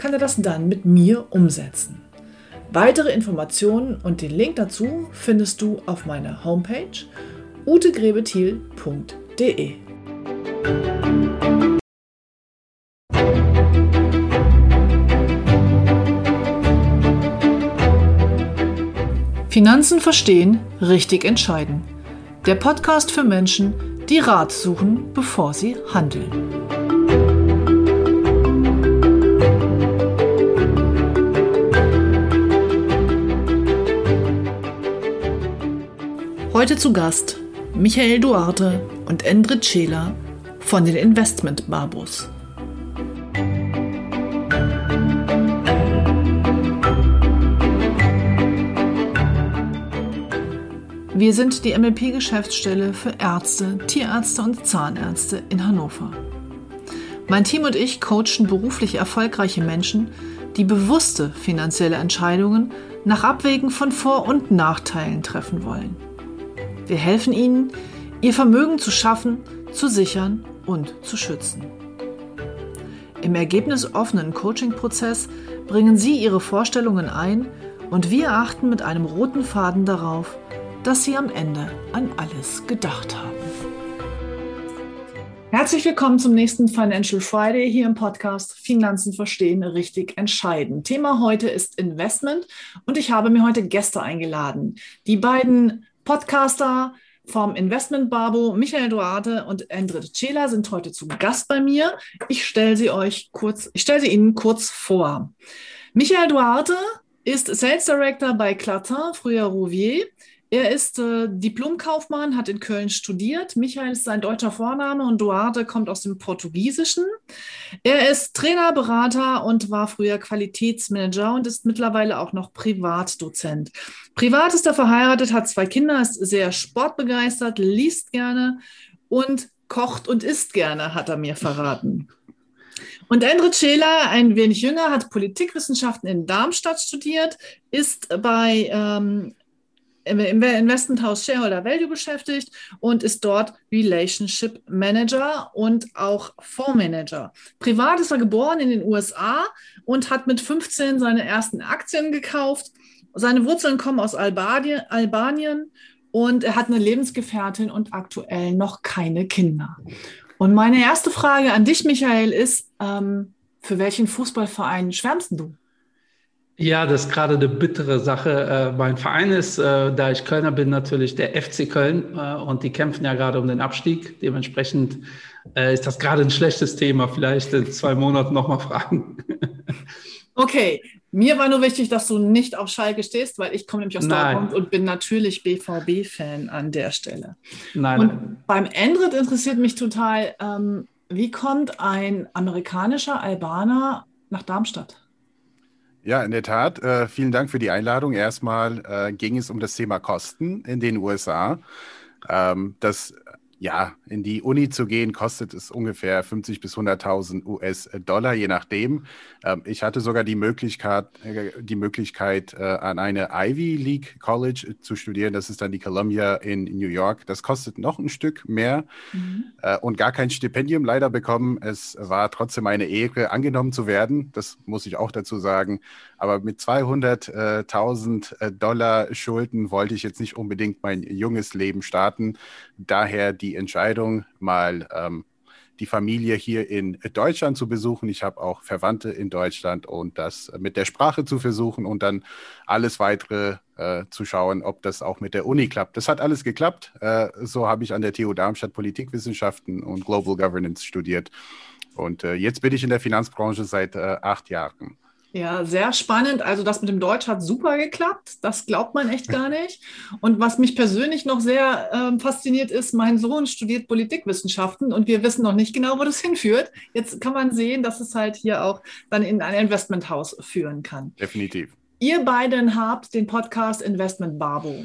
kann er das dann mit mir umsetzen. Weitere Informationen und den Link dazu findest du auf meiner Homepage utegrebethiel.de. Finanzen verstehen, richtig entscheiden. Der Podcast für Menschen, die Rat suchen, bevor sie handeln. Heute zu Gast Michael Duarte und Endrit Scheler von den Investment Barbos. Wir sind die MLP-Geschäftsstelle für Ärzte, Tierärzte und Zahnärzte in Hannover. Mein Team und ich coachen beruflich erfolgreiche Menschen, die bewusste finanzielle Entscheidungen nach Abwägen von Vor- und Nachteilen treffen wollen. Wir helfen ihnen, ihr Vermögen zu schaffen, zu sichern und zu schützen. Im ergebnisoffenen Coaching-Prozess bringen Sie Ihre Vorstellungen ein und wir achten mit einem roten Faden darauf, dass Sie am Ende an alles gedacht haben. Herzlich willkommen zum nächsten Financial Friday hier im Podcast Finanzen verstehen, richtig entscheiden. Thema heute ist Investment und ich habe mir heute Gäste eingeladen. Die beiden Podcaster vom Investment Babo, Michael Duarte und Endrit Cela sind heute zu Gast bei mir. Ich stelle sie euch kurz, ich stelle sie Ihnen kurz vor. Michael Duarte ist Sales Director bei Clatin, früher Rouvier. Er ist äh, Diplomkaufmann, hat in Köln studiert. Michael ist sein deutscher Vorname und Duarte kommt aus dem Portugiesischen. Er ist Trainer, Berater und war früher Qualitätsmanager und ist mittlerweile auch noch Privatdozent. Privat ist er verheiratet, hat zwei Kinder, ist sehr sportbegeistert, liest gerne und kocht und isst gerne, hat er mir verraten. Und Endrit Scheler, ein wenig jünger, hat Politikwissenschaften in Darmstadt studiert, ist bei ähm, im Investmenthaus Shareholder Value beschäftigt und ist dort Relationship Manager und auch Fondsmanager. Privat ist er geboren in den USA und hat mit 15 seine ersten Aktien gekauft. Seine Wurzeln kommen aus Albanien, Albanien und er hat eine Lebensgefährtin und aktuell noch keine Kinder. Und meine erste Frage an dich, Michael, ist, ähm, für welchen Fußballverein schwärmst du? Ja, das ist gerade eine bittere Sache. Äh, mein Verein ist, äh, da ich Kölner bin, natürlich der FC Köln äh, und die kämpfen ja gerade um den Abstieg. Dementsprechend ist das gerade ein schlechtes Thema. Vielleicht in zwei Monaten nochmal fragen. Okay, mir war nur wichtig, dass du nicht auf Schalke stehst, weil ich komme nämlich aus Nein. Dortmund und bin natürlich BVB-Fan an der Stelle. Nein. Und beim Endrit interessiert mich total, ähm, wie kommt ein amerikanischer Albaner nach Darmstadt? Ja, in der Tat. Äh, vielen Dank für die Einladung. Erstmal äh, ging es um das Thema Kosten in den USA. Ähm, das ja, in die Uni zu gehen, kostet es ungefähr 50 bis 100.000 US-Dollar, je nachdem. Ähm, ich hatte sogar die Möglichkeit, äh, die Möglichkeit äh, an eine Ivy League College zu studieren. Das ist dann die Columbia in New York. Das kostet noch ein Stück mehr mhm. äh, und gar kein Stipendium leider bekommen. Es war trotzdem eine Ehre, angenommen zu werden. Das muss ich auch dazu sagen. Aber mit 200.000 äh, Dollar Schulden wollte ich jetzt nicht unbedingt mein junges Leben starten. Daher die Entscheidung, mal ähm, die Familie hier in Deutschland zu besuchen. Ich habe auch Verwandte in Deutschland und das mit der Sprache zu versuchen und dann alles weitere äh, zu schauen, ob das auch mit der Uni klappt. Das hat alles geklappt. Äh, so habe ich an der TU Darmstadt Politikwissenschaften und Global Governance studiert. Und äh, jetzt bin ich in der Finanzbranche seit äh, acht Jahren. Ja, sehr spannend. Also das mit dem Deutsch hat super geklappt. Das glaubt man echt gar nicht. Und was mich persönlich noch sehr ähm, fasziniert ist, mein Sohn studiert Politikwissenschaften und wir wissen noch nicht genau, wo das hinführt. Jetzt kann man sehen, dass es halt hier auch dann in ein Investmenthaus führen kann. Definitiv. Ihr beiden habt den Podcast Investment Barbo.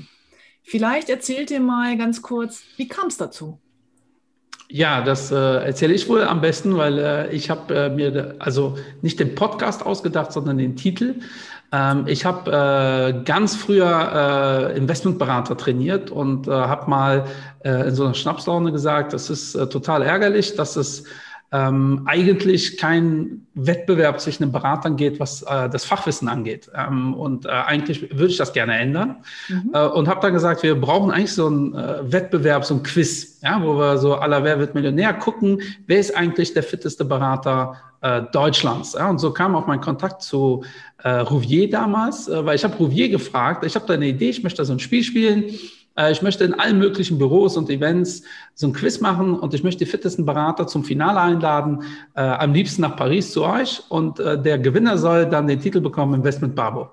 Vielleicht erzählt ihr mal ganz kurz, wie kam es dazu? Ja, das äh, erzähle ich wohl am besten, weil äh, ich habe äh, mir also nicht den Podcast ausgedacht, sondern den Titel. Ähm, ich habe äh, ganz früher äh, Investmentberater trainiert und äh, habe mal äh, in so einer Schnapslaune gesagt, das ist äh, total ärgerlich, dass es ähm, eigentlich kein Wettbewerb zwischen den Beratern geht, was äh, das Fachwissen angeht. Ähm, und äh, eigentlich würde ich das gerne ändern. Mhm. Äh, und habe dann gesagt, wir brauchen eigentlich so einen äh, Wettbewerb, so ein Quiz, ja, wo wir so aller Wer wird Millionär gucken, wer ist eigentlich der fitteste Berater äh, Deutschlands. Ja? Und so kam auch mein Kontakt zu äh, Rouvier damals, weil ich habe Rouvier gefragt, ich habe da eine Idee, ich möchte so ein Spiel spielen ich möchte in allen möglichen Büros und Events so ein Quiz machen und ich möchte die fittesten Berater zum Finale einladen, äh, am liebsten nach Paris zu euch und äh, der Gewinner soll dann den Titel bekommen Investment Barbo.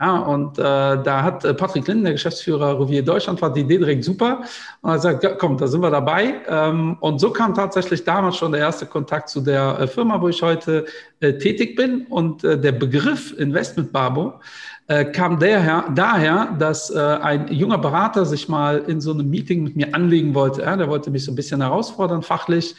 Ja, und äh, da hat äh, Patrick Linden, der Geschäftsführer Rouvier Deutschland, war die Idee direkt super. Und er sagt, ja, komm, da sind wir dabei. Ähm, und so kam tatsächlich damals schon der erste Kontakt zu der äh, Firma, wo ich heute äh, tätig bin. Und äh, der Begriff Investment Barbo äh, kam daher, daher, dass äh, ein junger Berater sich mal in so einem Meeting mit mir anlegen wollte. Ja, der wollte mich so ein bisschen herausfordern fachlich.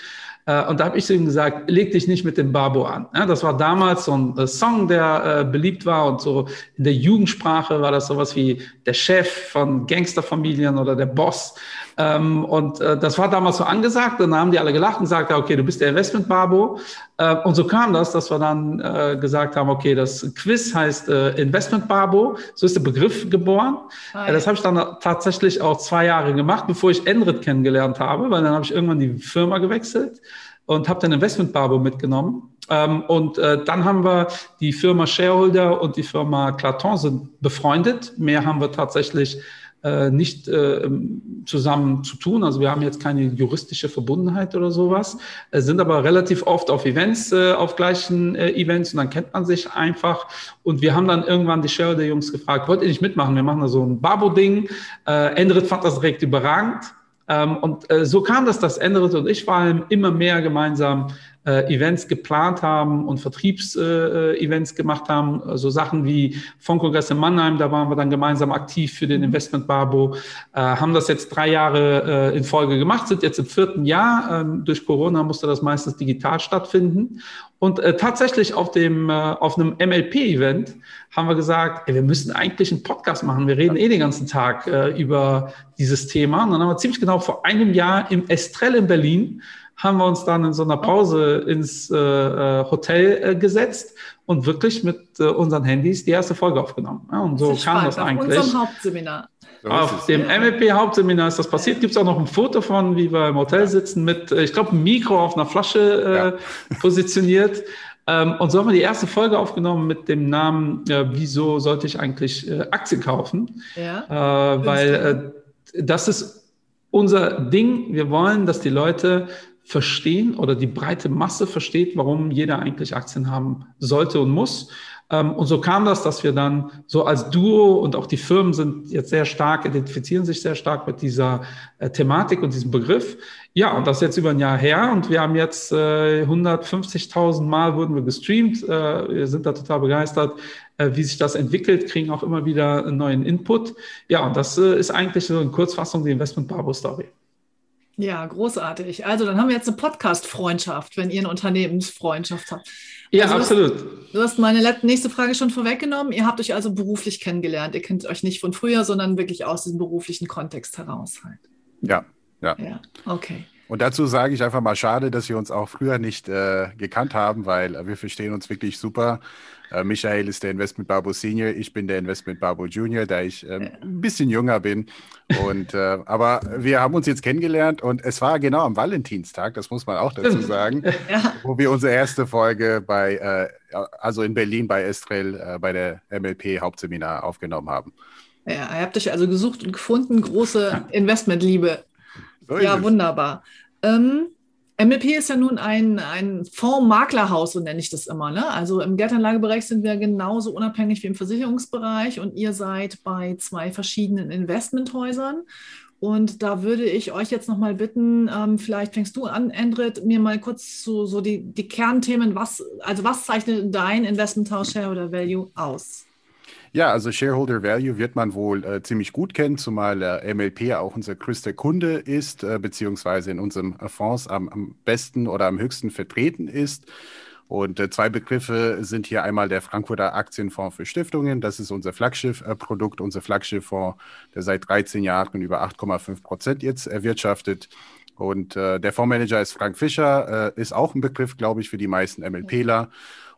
Äh, und da habe ich zu ihm gesagt, leg dich nicht mit dem Babo an. Ja, das war damals so ein äh, Song, der äh, beliebt war und so in der Jugendsprache war das sowas wie der Chef von Gangsterfamilien oder der Boss. Ähm, und äh, das war damals so angesagt. Dann haben die alle gelacht und gesagt, okay, du bist der Investment-Babo. Äh, und so kam das, dass wir dann äh, gesagt haben, okay, das Quiz heißt äh, Investment-Babo. So ist der Begriff geboren. Ah, ja. das habe ich dann tatsächlich auch zwei Jahre gemacht, bevor ich Enrit kennengelernt habe, weil dann habe ich irgendwann die Firma gewechselt und habe dann Investment-Babo mitgenommen. Ähm, und äh, dann haben wir die Firma Shareholder und die Firma Claton sind befreundet. Mehr haben wir tatsächlich äh, nicht äh, zusammen zu tun. Also wir haben jetzt keine juristische Verbundenheit oder sowas, äh, sind aber relativ oft auf Events, äh, auf gleichen Events und dann kennt man sich einfach. Und wir haben dann irgendwann die Shareholder-Jungs gefragt, wollt ihr nicht mitmachen? Wir machen da so ein Babo-Ding. Äh, Endrit fand das direkt überragend. Ähm, und so kam das, dass Endrit und ich vor allem immer mehr gemeinsam äh, Events geplant haben und Vertriebsevents äh, gemacht haben. So also Sachen wie Fondkongress in Mannheim, da waren wir dann gemeinsam aktiv für den mhm. Investment Barbo, äh, haben das jetzt drei Jahre äh, in Folge gemacht, sind jetzt im vierten Jahr. Ähm, durch Corona musste das meistens digital stattfinden. Und äh, tatsächlich auf dem äh, auf einem MLP-Event haben wir gesagt, ey, wir müssen eigentlich einen Podcast machen. Wir reden eh den ganzen Tag äh, über dieses Thema. Und dann haben wir ziemlich genau vor einem Jahr im Estrell in Berlin haben wir uns dann in so einer Pause ins äh, äh, Hotel äh, gesetzt und wirklich mit äh, unseren Handys die erste Folge aufgenommen. Ja, und so das kam das eigentlich. Auf unserem Hauptseminar. Auf dem ja. MEP-Hauptseminar ist das passiert. Gibt es auch noch ein Foto von, wie wir im Hotel sitzen, mit, äh, ich glaube, einem Mikro auf einer Flasche äh, ja. positioniert. Ähm, und so haben wir die erste Folge aufgenommen mit dem Namen, äh, wieso sollte ich eigentlich äh, Aktien kaufen? Ja. Äh, weil äh, das ist unser Ding. Wir wollen, dass die Leute verstehen oder die breite Masse versteht, warum jeder eigentlich Aktien haben sollte und muss. Ähm, und so kam das, dass wir dann so als Duo und auch die Firmen sind jetzt sehr stark, identifizieren sich sehr stark mit dieser äh, Thematik und diesem Begriff. Ja, und das ist jetzt über ein Jahr her und wir haben jetzt äh, 150.000 Mal wurden wir gestreamt. Äh, wir sind da total begeistert, äh, wie sich das entwickelt, kriegen auch immer wieder einen neuen Input. Ja, und das äh, ist eigentlich so in Kurzfassung die Investment Barbo Story. Ja, großartig. Also dann haben wir jetzt eine Podcast-Freundschaft, wenn ihr eine Unternehmensfreundschaft habt. Ja, also, absolut. Du hast meine nächste Frage schon vorweggenommen. Ihr habt euch also beruflich kennengelernt. Ihr kennt euch nicht von früher, sondern wirklich aus diesem beruflichen Kontext heraus halt. Ja, ja. Ja, okay. Und dazu sage ich einfach mal schade, dass wir uns auch früher nicht äh, gekannt haben, weil äh, wir verstehen uns wirklich super. Äh, Michael ist der Investment Barbo Senior, ich bin der Investment Barbo Junior, da ich äh, ein bisschen jünger bin. Und, äh, aber wir haben uns jetzt kennengelernt und es war genau am Valentinstag, das muss man auch dazu sagen, ja. wo wir unsere erste Folge bei, äh, also in Berlin bei Estrell, äh, bei der MLP Hauptseminar aufgenommen haben. Ja, ihr habt euch also gesucht und gefunden, große Investmentliebe. So ja, wunderbar. Ähm, MLP ist ja nun ein, ein Fondsmaklerhaus, so nenne ich das immer. Ne? Also im Geldanlagebereich sind wir genauso unabhängig wie im Versicherungsbereich und ihr seid bei zwei verschiedenen Investmenthäusern. Und da würde ich euch jetzt nochmal bitten, ähm, vielleicht fängst du an, Endrit, mir mal kurz so, so die, die Kernthemen, was, also was zeichnet dein Investmenthaus Shareholder Value aus? Ja, also Shareholder Value wird man wohl äh, ziemlich gut kennen, zumal äh, MLP auch unser größter Kunde ist, äh, beziehungsweise in unserem Fonds am, am, besten oder am höchsten vertreten ist. Und äh, zwei Begriffe sind hier einmal der Frankfurter Aktienfonds für Stiftungen. Das ist unser Flaggschiff-Produkt, unser Flaggschifffonds, der seit 13 Jahren über 8,5 Prozent jetzt erwirtschaftet. Und äh, der Fondsmanager ist Frank Fischer, äh, ist auch ein Begriff, glaube ich, für die meisten MLPler.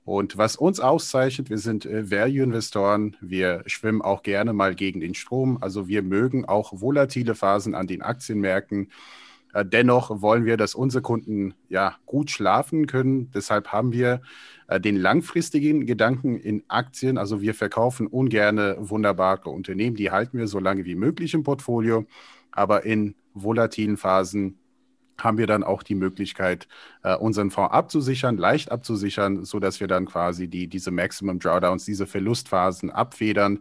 Und was uns auszeichnet, wir sind äh, Value-Investoren. Wir schwimmen auch gerne mal gegen den Strom. Also wir mögen auch volatile Phasen an den Aktienmärkten. Äh, dennoch wollen wir, dass unsere Kunden ja gut schlafen können. Deshalb haben wir äh, den langfristigen Gedanken in Aktien. Also wir verkaufen ungerne wunderbare Unternehmen. Die halten wir so lange wie möglich im Portfolio. Aber in volatilen Phasen haben wir dann auch die Möglichkeit, äh, unseren Fonds abzusichern, leicht abzusichern, so dass wir dann quasi die, diese Maximum Drawdowns, diese Verlustphasen abfedern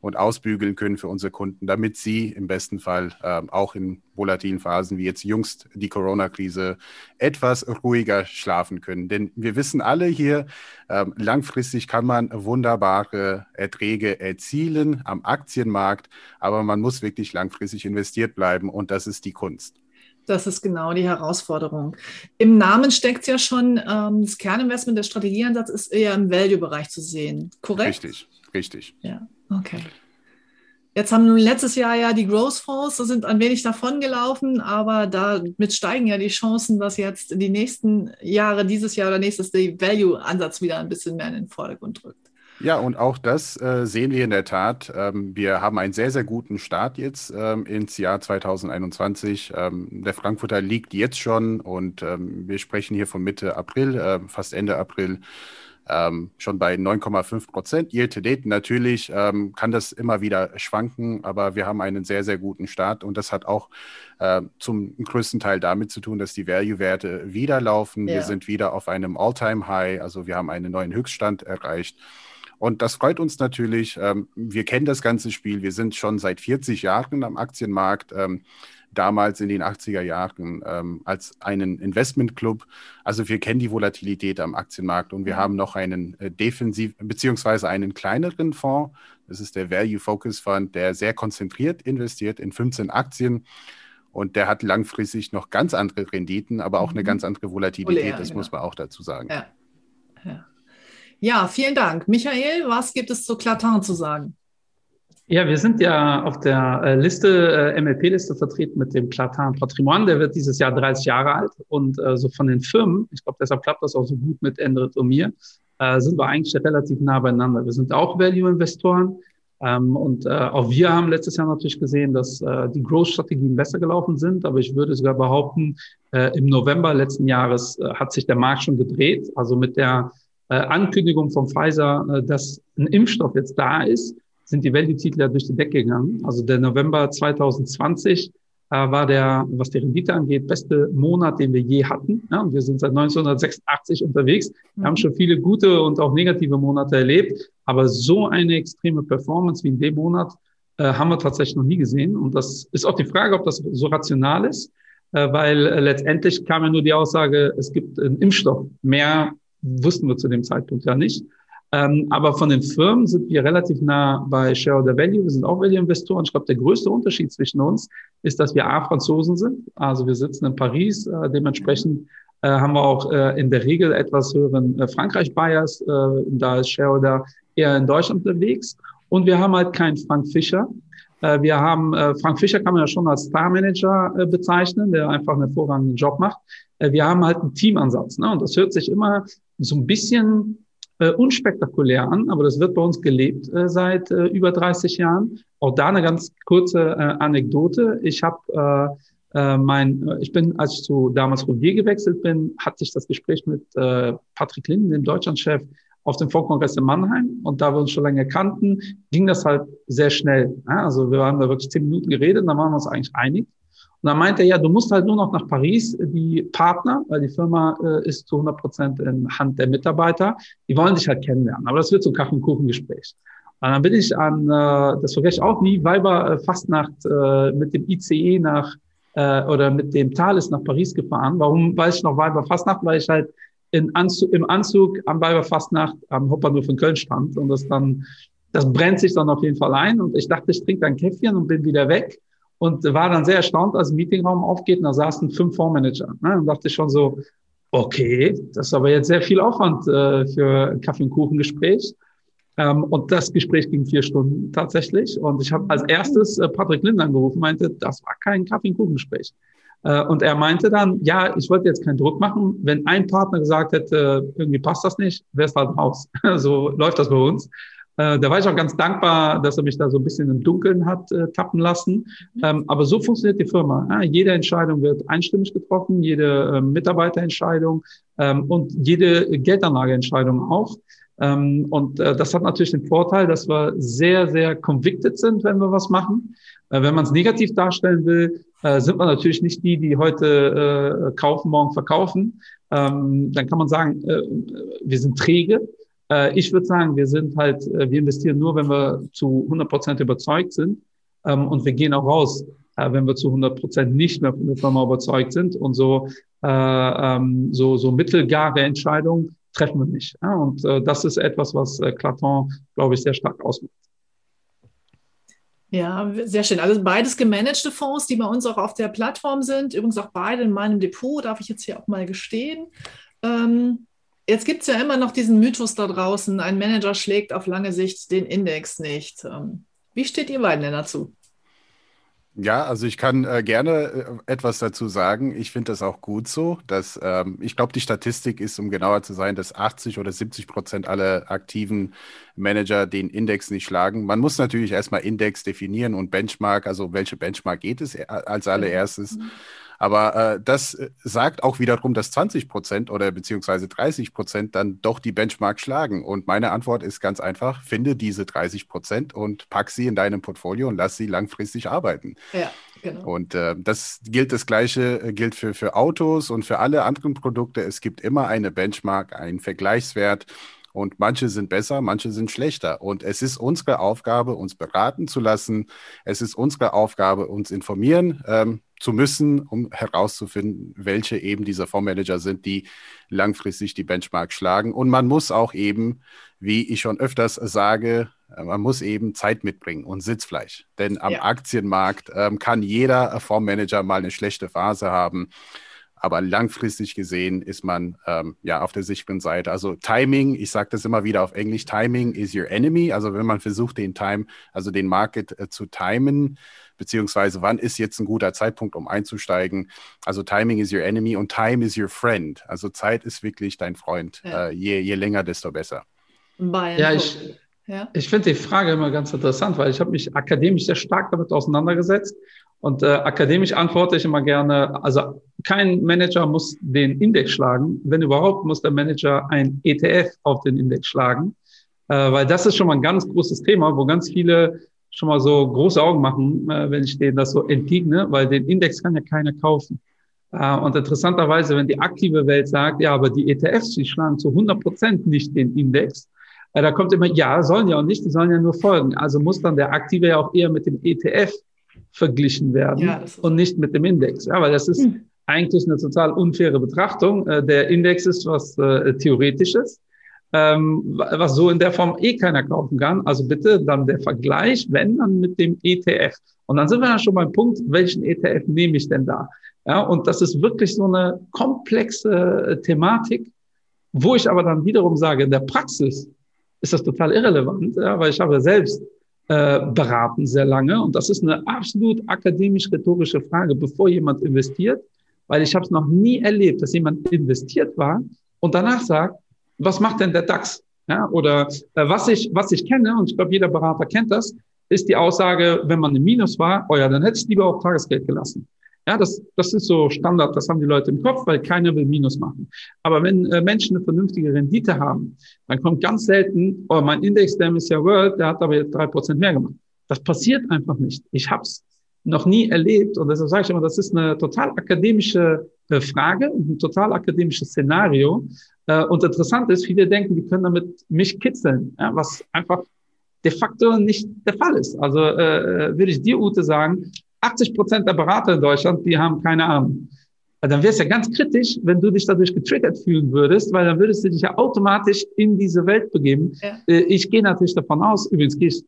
und ausbügeln können für unsere Kunden, damit sie im besten Fall äh, auch in volatilen Phasen wie jetzt jüngst die Corona-Krise etwas ruhiger schlafen können. Denn wir wissen alle hier, äh, langfristig kann man wunderbare Erträge erzielen am Aktienmarkt, aber man muss wirklich langfristig investiert bleiben und das ist die Kunst. Das ist genau die Herausforderung. Im Namen steckt ja schon, ähm, das Kerninvestment, der Strategieansatz ist eher im Value-Bereich zu sehen, korrekt? Richtig, richtig. Ja, okay. Jetzt haben letztes Jahr ja die Growth Fonds, da sind ein wenig davon gelaufen, aber damit steigen ja die Chancen, dass jetzt in die nächsten Jahre, dieses Jahr oder nächstes, der Value-Ansatz wieder ein bisschen mehr in den Vordergrund drückt. Ja, und auch das äh, sehen wir in der Tat. Ähm, wir haben einen sehr, sehr guten Start jetzt ähm, ins Jahr 2021. Ähm, der Frankfurter liegt jetzt schon und ähm, wir sprechen hier von Mitte April, äh, fast Ende April, ähm, schon bei 9,5 Prozent. Year to date natürlich ähm, kann das immer wieder schwanken, aber wir haben einen sehr, sehr guten Start und das hat auch äh, zum größten Teil damit zu tun, dass die Value-Werte wieder laufen. Ja. Wir sind wieder auf einem All-Time-High, also wir haben einen neuen Höchststand erreicht. Und das freut uns natürlich. Ähm, wir kennen das ganze Spiel. Wir sind schon seit 40 Jahren am Aktienmarkt. Ähm, damals in den 80er Jahren ähm, als einen Investmentclub. Also wir kennen die Volatilität am Aktienmarkt und wir haben noch einen äh, defensiv beziehungsweise einen kleineren Fonds. Das ist der Value Focus Fund, der sehr konzentriert investiert in 15 Aktien. Und der hat langfristig noch ganz andere Renditen, aber auch mhm. eine ganz andere Volatilität. Ja, das muss man auch dazu sagen. Ja. Ja, vielen Dank. Michael, was gibt es zu Clatin zu sagen? Ja, wir sind ja auf der äh, Liste, äh, MLP-Liste vertreten mit dem Clatin Patrimoine. Der wird dieses Jahr 30 Jahre alt. Und äh, so von den Firmen, ich glaube, deshalb klappt das auch so gut mit Endrit und mir, äh, sind wir eigentlich relativ nah beieinander. Wir sind auch Value-Investoren. Ähm, und auch wir haben letztes Jahr natürlich gesehen, dass die Growth-Strategien besser gelaufen sind. Aber ich würde sogar behaupten, im November letzten Jahres hat sich der Markt schon gedreht. Also mit der Ankündigung von Pfizer, äh, dass ein Impfstoff jetzt da ist, sind die Value-Titel ja durch die Decke gegangen. Also der November 2020 äh, war der, was die Rendite angeht, beste Monat, den wir je hatten. Ja, und wir sind seit 1986 unterwegs. Wir haben mhm. schon viele gute und auch negative Monate erlebt. Aber so eine extreme Performance wie in dem Monat äh, haben wir tatsächlich noch nie gesehen. Und das ist auch die Frage, ob das so rational ist, äh, weil äh, letztendlich kam ja nur die Aussage, es gibt einen Impfstoff. Mehr wussten wir zu dem Zeitpunkt ja nicht. Ähm, aber von den Firmen sind wir relativ nah bei Shareholder Value. Wir sind auch Value-Investoren. Ich glaube, der größte Unterschied zwischen uns ist, dass wir A, Franzosen sind. Also wir sitzen in Paris. Äh, dementsprechend äh, haben wir auch äh, in der Regel etwas höheren äh, Frankreich-Bias. Äh, da ist Shareholder eher in Deutschland unterwegs. Und wir haben halt keinen Frank Fischer. Äh, wir haben, Frank Fischer kann man ja schon als Star-Manager bezeichnen, der einfach einen hervorragenden Job macht. Wir haben halt einen Teamansatz. Ne? Und das hört sich immer so ein bisschen äh, unspektakulär an, aber das wird bei uns gelebt äh, seit äh, über 30 Jahren. Auch da eine ganz kurze äh, Anekdote. Ich habe äh, äh, mein, ich bin, als ich zu damals Rouvier gewechselt bin, hatte ich das Gespräch mit äh, Patrick Linden, dem Deutschlandchef, auf dem Fondskongress in Mannheim. Und da wir uns schon lange kannten, ging das halt sehr schnell. Ja? Also wir haben da wirklich zehn Minuten geredet, dann waren wir uns eigentlich einig. Und dann meinte er, ja, du musst halt nur noch nach Paris, die Partner, weil die Firma äh, ist zu 100 Prozent in Hand der Mitarbeiter, die wollen dich halt kennenlernen. Aber das wird so ein Kaffee- und dann bin ich an, äh, das vergesse ich auch nie, Weiber äh, Fastnacht äh, mit dem ICE nach, äh, oder mit dem Thales nach Paris gefahren. Warum weiß ich noch Weiber Fastnacht? Weil ich halt in Anzug, im Anzug am Weiber Fastnacht am Hauptbahnhof in Köln stand und das dann, das brennt sich dann auf jeden Fall ein und ich dachte, ich trinke ein Käffchen und bin wieder weg und war dann sehr erstaunt, als Meetingraum aufgeht und da saßen fünf Fondsmanager. Ne? Und dachte ich schon so, okay, das ist aber jetzt sehr viel Aufwand äh, für Kaffee- und Kuchengespräch. Ähm, und das Gespräch ging vier Stunden tatsächlich. Und ich habe als erstes äh, Patrick Lind angerufen, meinte, das war kein Kaffee- und Kuchengespräch. Äh, und er meinte dann, ja, ich wollte jetzt keinen Druck machen. Wenn ein Partner gesagt hätte, irgendwie passt das nicht, wäre es halt raus. so läuft das bei uns. Äh, da war ich auch ganz dankbar, dass er mich da so ein bisschen im Dunkeln hat äh, tappen lassen. Ähm, aber so funktioniert die Firma. Ja, jede Entscheidung wird einstimmig getroffen, jede äh, Mitarbeiterentscheidung ähm, und jede Geldanlageentscheidung auch. Ähm, und äh, das hat natürlich den Vorteil, dass wir sehr, sehr convicted sind, wenn wir was machen. Äh, wenn man es negativ darstellen will, äh, sind wir natürlich nicht die, die heute äh, kaufen, morgen verkaufen. Ähm, dann kann man sagen, äh, wir sind träge. Äh, ich würde sagen, wir sind halt, äh, wir investieren nur, wenn wir zu 100 Prozent überzeugt sind. Ähm, und wir gehen auch raus, äh, wenn wir zu 100 Prozent nicht mehr von der Firma überzeugt sind. Und so, äh, ähm, so, so mittelgare Entscheidungen treffen wir nicht. Und das ist etwas, was äh, Claton, glaube ich, sehr stark ausmacht. Ja, sehr schön. Also beides gemanagte Fonds, die bei uns auch auf der Plattform sind. Übrigens auch beide in meinem Depot, darf ich jetzt hier auch mal gestehen. Ähm, jetzt gibt es ja immer noch diesen Mythos da draußen, ein Manager schlägt auf lange Sicht den Index nicht. Ähm, wie steht ihr beiden denn dazu? Ja, also ich kann äh, gerne äh, etwas dazu sagen. Ich finde das auch gut so, dass ähm, ich glaube, die Statistik ist, um genauer zu sein, dass 80 oder 70 Prozent aller aktiven Manager den Index nicht schlagen. Man muss natürlich erstmal Index definieren und Benchmark, also welche Benchmark geht es äh, als allererstes. Mhm. Aber äh, das äh, sagt auch wiederum, dass 20 Prozent oder beziehungsweise 30 Prozent dann doch die Benchmark schlagen. Und meine Antwort ist ganz einfach, finde diese 30 Prozent und pack sie in deinem Portfolio und lass sie langfristig arbeiten. Ja. Genau. Und äh, das gilt das Gleiche, äh, gilt für, für Autos und für alle anderen Produkte. Es gibt immer eine Benchmark, einen Vergleichswert. Und manche sind besser, manche sind schlechter. Und es ist unsere Aufgabe, uns beraten zu lassen. Es ist unsere Aufgabe, uns informieren ähm, zu müssen, um herauszufinden, welche eben diese Fondsmanager sind, die langfristig die Benchmark schlagen. Und man muss auch eben, wie ich schon öfters sage, äh, man muss eben Zeit mitbringen und Sitzfleisch. Denn am ja. Aktienmarkt ähm, kann jeder Fondsmanager mal eine schlechte Phase haben. Aber langfristig gesehen ist man ähm, ja auf der sicheren Seite. Also Timing, ich sage das immer wieder auf Englisch, Timing is your enemy. Also wenn man versucht, den Time, also den Market äh, zu timen, beziehungsweise wann ist jetzt ein guter Zeitpunkt, um einzusteigen. Also Timing is your enemy und Time is your friend. Also Zeit ist wirklich dein Freund. Ja. Äh, je, je länger, desto besser. Bayern ja, ich, ja. ich finde die Frage immer ganz interessant, weil ich habe mich akademisch sehr stark damit auseinandergesetzt und äh, akademisch antworte ich immer gerne, also kein Manager muss den Index schlagen. Wenn überhaupt, muss der Manager ein ETF auf den Index schlagen. Äh, weil das ist schon mal ein ganz großes Thema, wo ganz viele schon mal so große Augen machen, äh, wenn ich denen das so entgegne, weil den Index kann ja keiner kaufen. Äh, und interessanterweise, wenn die aktive Welt sagt, ja, aber die ETFs, die schlagen zu 100 Prozent nicht den Index, äh, da kommt immer, ja, sollen ja auch nicht, die sollen ja nur folgen. Also muss dann der Aktive ja auch eher mit dem ETF verglichen werden ja, und nicht mit dem Index. Ja, weil das ist hm. eigentlich eine total unfaire Betrachtung. Äh, der Index ist was äh, Theoretisches, ähm, was so in der Form eh keiner kaufen kann. Also bitte dann der Vergleich, wenn dann mit dem ETF. Und dann sind wir ja schon beim Punkt, welchen ETF nehme ich denn da? Ja, und das ist wirklich so eine komplexe äh, Thematik, wo ich aber dann wiederum sage, in der Praxis ist das total irrelevant, ja, weil ich habe selbst äh, beraten sehr lange. Und das ist eine absolut akademisch-rhetorische Frage, bevor jemand investiert, weil ich habe es noch nie erlebt, dass jemand investiert war und danach sagt, was macht denn der DAX? Ja, oder äh, was, ich, was ich kenne, und ich glaube, jeder Berater kennt das, ist die Aussage, wenn man im Minus war, oh ja, dann hätte ich lieber auf Tagesgeld gelassen. Ja, das, das ist so Standard, das haben die Leute im Kopf, weil keiner will Minus machen. Aber wenn äh, Menschen eine vernünftige Rendite haben, dann kommt ganz selten, oh, mein Index, der ist ja World, der hat aber jetzt drei Prozent mehr gemacht. Das passiert einfach nicht. Ich hab's noch nie erlebt. Und deshalb sage ich immer, das ist eine total akademische äh, Frage, ein total akademisches Szenario. Äh, und interessant ist, viele denken, die können damit mich kitzeln, ja, was einfach de facto nicht der Fall ist. Also äh, würde ich dir, Ute, sagen, 80 Prozent der Berater in Deutschland, die haben keine Ahnung. Dann wäre es ja ganz kritisch, wenn du dich dadurch getriggert fühlen würdest, weil dann würdest du dich ja automatisch in diese Welt begeben. Ja. Ich gehe natürlich davon aus, übrigens gehe ich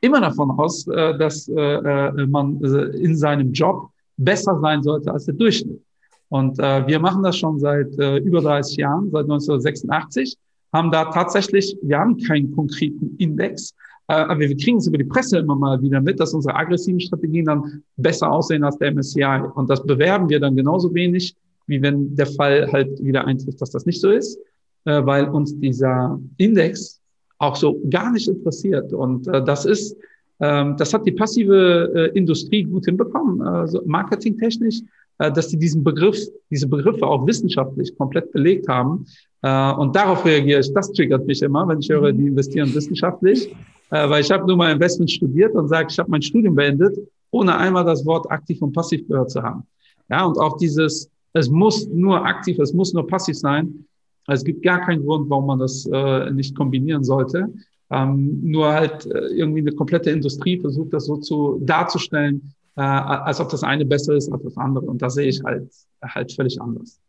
immer davon aus, äh, dass äh, äh, man in seinem Job besser sein sollte als der Durchschnitt. Und wir machen das schon seit über 30 Jahren, seit 1986, haben da tatsächlich, wir haben keinen konkreten Index, aber wir kriegen es über die Presse immer mal wieder mit, dass unsere aggressiven Strategien dann besser aussehen als der MSCI. Und das bewerben wir dann genauso wenig, wie wenn der Fall halt wieder eintrifft, dass das nicht so ist, weil uns dieser Index auch so gar nicht interessiert. Und äh, das ist, ähm, das hat die passive äh, Industrie gut hinbekommen, äh, so marketingtechnisch, äh, dass die diesen Begriff, diese Begriffe auch wissenschaftlich komplett belegt haben. Äh, und darauf reagiere ich. Das triggert mich immer, wenn ich höre, die investieren wissenschaftlich, äh, weil ich habe nur mal Investment studiert und sage, ich habe mein Studium beendet, ohne einmal das Wort aktiv und passiv gehört zu haben. Ja, und auch dieses, es muss nur aktiv, es muss nur passiv sein, es gibt gar keinen Grund, warum man das äh, nicht kombinieren sollte. Ähm, nur halt äh, irgendwie eine komplette Industrie versucht, das so zu darzustellen, äh, als ob das eine besser ist als das andere. Und da sehe ich halt halt völlig anders.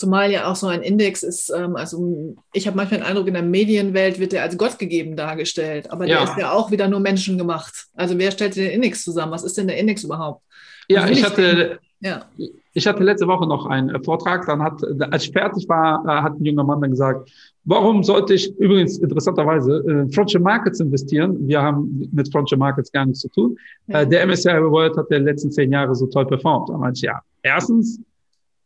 Zumal ja auch so ein Index ist, ähm, also ich habe manchmal den Eindruck, in der Medienwelt wird der als Gott gegeben dargestellt, aber der ist ja auch wieder nur menschengemacht. Also wer stellt den Index zusammen? Was ist denn der Index überhaupt? Ja, ich hatte, ja. Ich hatte letzte Woche noch einen äh, Vortrag, dann hat, als ich fertig war, äh, hat ein junger Mann dann gesagt, warum sollte ich übrigens interessanterweise in Frontier Markets investieren? Wir haben mit Frontier Markets gar nichts zu tun. Ja. Äh, der MSCI World hat der letzten zehn Jahre so toll performt. Da meinte ich, ja, erstens,